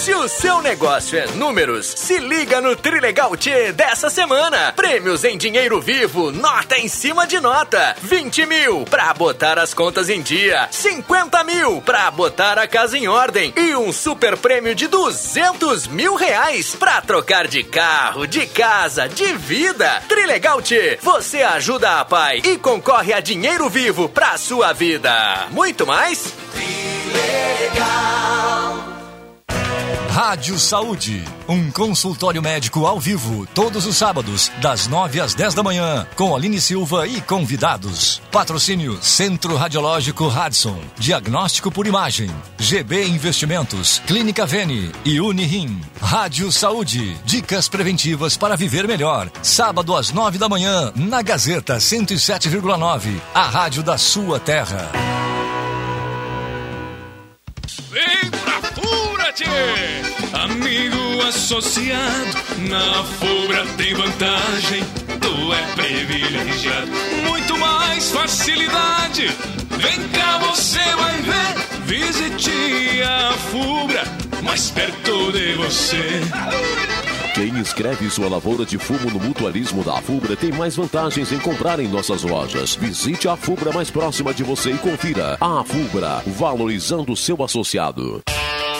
Se o seu negócio é números, se liga no Trilegal T dessa semana. Prêmios em dinheiro vivo, nota em cima de nota. 20 mil pra botar as contas em dia. 50 mil pra botar a casa em ordem. E um super prêmio de 200 mil reais pra trocar de carro, de casa, de vida. Trilegal T, você ajuda a pai e concorre a dinheiro vivo pra sua vida. Muito mais? Rádio Saúde, um consultório médico ao vivo, todos os sábados, das 9 às 10 da manhã, com Aline Silva e convidados. Patrocínio Centro Radiológico Radson, Diagnóstico por Imagem, GB Investimentos, Clínica Vene e Unirim. Rádio Saúde, dicas preventivas para viver melhor. Sábado às 9 da manhã, na Gazeta 107,9, a rádio da sua terra. Vem pra Fubra, tchê! Amigo associado, na Fubra tem vantagem. Tu é privilegiado, muito mais facilidade. Vem cá, você vai ver. Visite a Fubra, mais perto de você. Quem escreve sua lavoura de fumo no mutualismo da Fubra tem mais vantagens em comprar em nossas lojas. Visite a Fubra mais próxima de você e confira. A Fubra, valorizando seu associado.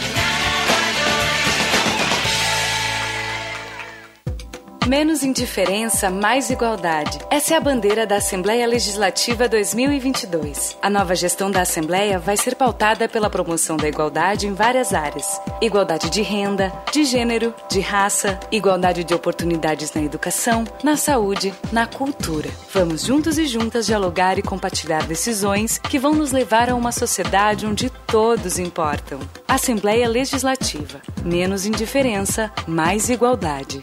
Tonight. Menos indiferença, mais igualdade. Essa é a bandeira da Assembleia Legislativa 2022. A nova gestão da Assembleia vai ser pautada pela promoção da igualdade em várias áreas: igualdade de renda, de gênero, de raça, igualdade de oportunidades na educação, na saúde, na cultura. Vamos juntos e juntas dialogar e compartilhar decisões que vão nos levar a uma sociedade onde todos importam. Assembleia Legislativa. Menos indiferença, mais igualdade.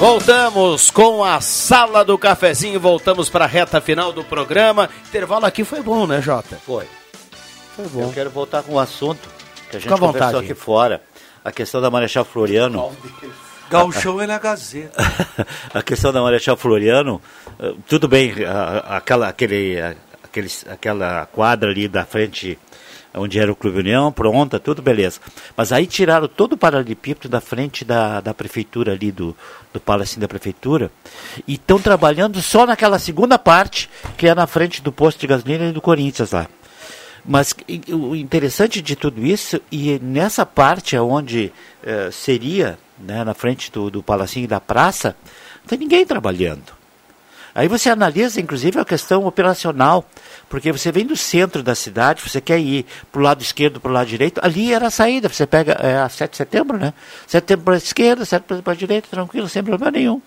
Voltamos com a sala do cafezinho, voltamos para a reta final do programa. Intervalo aqui foi bom, né, Jota? Foi. Foi bom. Eu quero voltar com o assunto que a gente Fica conversou vontade. aqui fora. A questão da Marechal Floriano. Galchão é na Gazeta. a questão da Marechal Floriano, eh, tudo bem, aquela, aquele, a- aqueles- aquela quadra ali da frente onde era o Clube União, pronta, tudo beleza. Mas aí tiraram todo o paralelepípedo da frente da, da prefeitura ali, do, do palacinho da prefeitura, e estão trabalhando só naquela segunda parte, que é na frente do posto de gasolina e do Corinthians lá. Mas o interessante de tudo isso, e nessa parte onde eh, seria, né, na frente do, do Palacinho e da praça, não tem ninguém trabalhando. Aí você analisa, inclusive, a questão operacional, porque você vem do centro da cidade, você quer ir para o lado esquerdo, para o lado direito, ali era a saída, você pega é, a 7 de setembro, né? 7 de setembro para a esquerda, 7 para a direita, tranquilo, sem problema nenhum.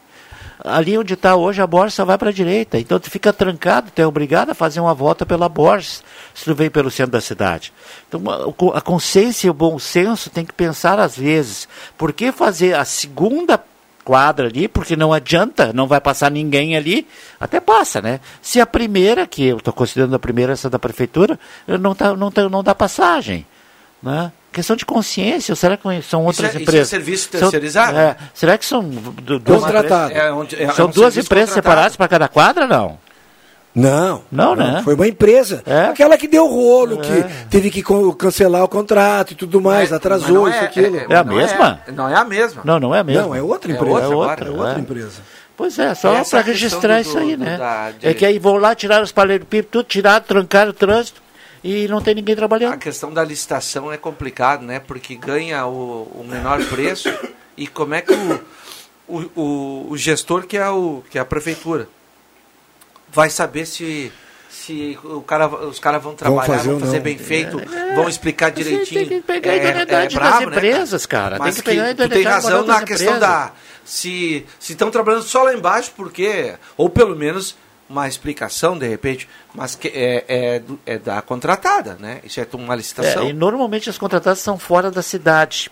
Ali onde está hoje a Borges só vai para a direita. Então tu fica trancado, tu é obrigado a fazer uma volta pela Borges, se tu vem pelo centro da cidade. Então a consciência e o bom senso tem que pensar às vezes, por que fazer a segunda quadra ali, porque não adianta, não vai passar ninguém ali, até passa, né? Se a primeira, que eu estou considerando a primeira essa da prefeitura, não, tá, não, tá, não dá passagem. Né? Questão de consciência, ou será que são outras Isso é- isso é empresas? serviço São- terceirizado? é, será que são du- duas Contratado. empresas? É é- são é um duas serviço empresas contratado. separadas para cada quadra, não? Não. Não, né? Foi uma empresa. Aquela que deu rolo, que teve que cancelar o contrato e tudo mais, atrasou Mas não isso, é- aquilo. é- É, não é a mesma. Não, não é a mesma. Não, é outra É empresa. outra é outra, agora, é outra é. empresa. Pois é, só para é a registrar do- isso aí, do- né? da- de- É que aí vão lá, tiraram os paralelepípedos, tudo tiraram, trancaram o trânsito e não tem ninguém trabalhando. A questão da licitação é complicado, né? Porque ganha o, o menor preço e como é que o, o, o, o gestor, que é, o, que é a prefeitura, vai saber se, se o cara, os caras vão trabalhar, fazer vão fazer bem feito, É. vão explicar direitinho. tem que pegar a É- idoneidade é das brabo, né, empresas, cara. Tem Mas que pegar a tu tem idoneidade razão na questão empresas. da... Se estão trabalhando só lá embaixo, porque... Ou pelo menos uma explicação, de repente, mas que é, é, é da contratada, né? Isso é uma licitação. É, e normalmente as contratadas são fora da cidade.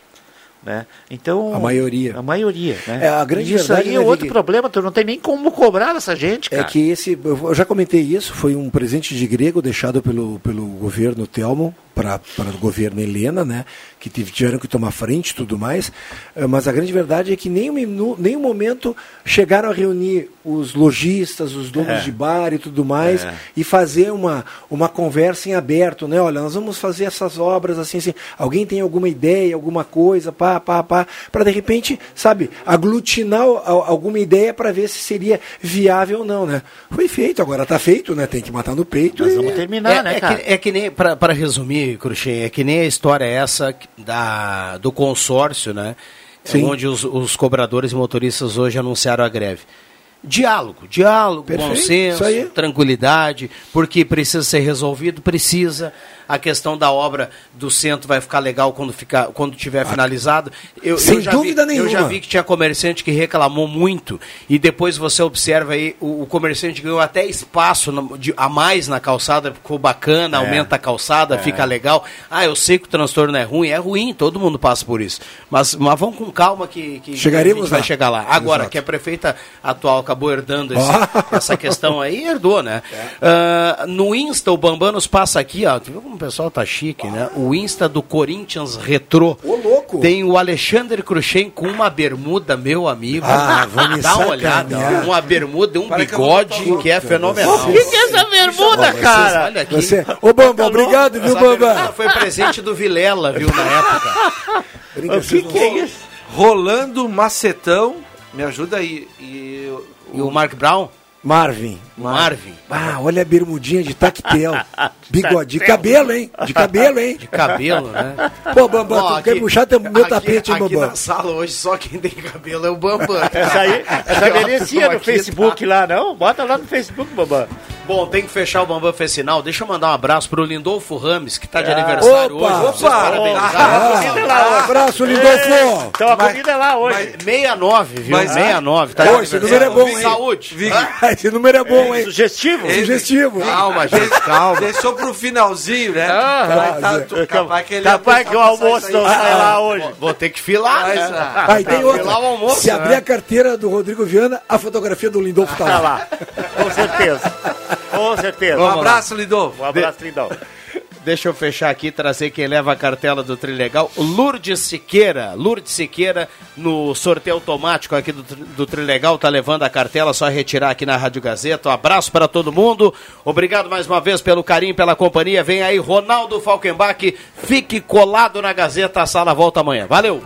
Né? Então, A maioria. A maioria. Né? É, a grande Isso verdade, aí é né, outro problema, tu não tem nem como cobrar dessa gente, cara. É que esse, eu eu já comentei isso, foi um presente de grego deixado pelo, pelo governo Telmo para o governo Helena, né? Que tive- tiveram que tomar frente e tudo mais. Eh, Mas a grande verdade é que nem um, minu- nem um momento chegaram a reunir os lojistas, os donos É. de bar e tudo mais, É. e fazer uma, uma conversa em aberto, né? Olha, nós vamos fazer essas obras assim, assim. Alguém tem alguma ideia, alguma coisa, pá, pá, pá, para de repente, sabe, aglutinar al- alguma ideia para ver se seria viável ou não, né? Foi feito, agora tá feito, né? Tem que matar no peito. Nós e- vamos terminar, é, né, é cara? Que, é que nem, para resumir, Cruxem, é que nem a história essa da, do consórcio, né? Sim. Onde os, os cobradores e motoristas hoje anunciaram a greve. Diálogo, diálogo, Perfeito, bom senso, tranquilidade, porque precisa ser resolvido, precisa. A questão da obra do centro vai ficar legal quando ficar quando tiver finalizado. Eu, Sem eu já dúvida vi, Eu já nenhuma. vi que tinha comerciante que reclamou muito e depois você observa aí o, o comerciante ganhou até espaço no- de- a mais na calçada, ficou bacana, É. aumenta a calçada, fica legal. Ah, eu sei que o transtorno é ruim, é ruim, todo mundo passa por isso. Mas, mas vamos com calma que, que Chegaremos a gente vai chegar lá. Agora, Exato. que a prefeita atual acabou herdando esse- essa questão aí, herdou, né? Ah, no Insta, o Bambam nos passa aqui, ó. O pessoal tá chique, né? O Insta do Corinthians Retrô. Ô, louco! Tem o Alexandre Cruxem com uma bermuda, meu amigo. Ah, me Dá uma olhada. Uma bermuda, um Para que bigode botar que é fenomenal. O que que é essa bermuda, cara? Olha aqui. Você... Ô, Bamba, obrigado, viu, Bamba? foi presente do Vilela, viu, na época. O que, que é isso? Rolando Macetão, me ajuda aí. E, E o Mark Brown? Marvin. Marvin. Ah, olha a bermudinha de tactel. Bigode. De cabelo, hein? De cabelo, hein? De cabelo, né? Pô, Bambam, Ó, tu quer puxar teu, meu aqui- tapete, hein, Aqui Bambam? na sala hoje só quem tem cabelo é o Bambam. Essa aí, essa Aqui, merecia no aqui Facebook tá. lá, não? Bota lá no Facebook, Bambam. Bom, tem que fechar o Bambam fez sinal. Deixa eu mandar um abraço pro Lindolfo Rames, que tá de aniversário Opa! hoje. Opa! parabenizaram. Ah, comida é lá hoje. abraço, Lindolfo! Então a comida é lá hoje. 69, viu? Mas- 69. Tá de Ô, esse número é bom, hein? Esse número é bom, hein? Sugestivo? Sugestivo. hein? Calma, gente, calma. Deixou pro finalzinho, né? Ah, Vai tá- é. tu- capaz que ele Capaz que o almoço não sai lá hoje. Vou ter que filar, Mas, né? ah, Ah, tem outra. Lá o almoço, Se né? abrir a carteira do Rodrigo Viana, a fotografia do Lindolfo tá Tá lá. lá. Com certeza. Com certeza. Um abraço, Lidolfo. Um abraço, lindão. Deixa eu fechar aqui trazer quem leva a cartela do Trilegal. Lourdes Siqueira. Lourdes Siqueira, no sorteio automático aqui do, do Trilegal, tá levando a cartela, só retirar aqui na Rádio Gazeta. Um abraço para todo mundo. Obrigado mais uma vez pelo carinho, pela companhia. Vem aí, Ronaldo Falkenbach. Fique colado na Gazeta. A sala volta amanhã. Valeu!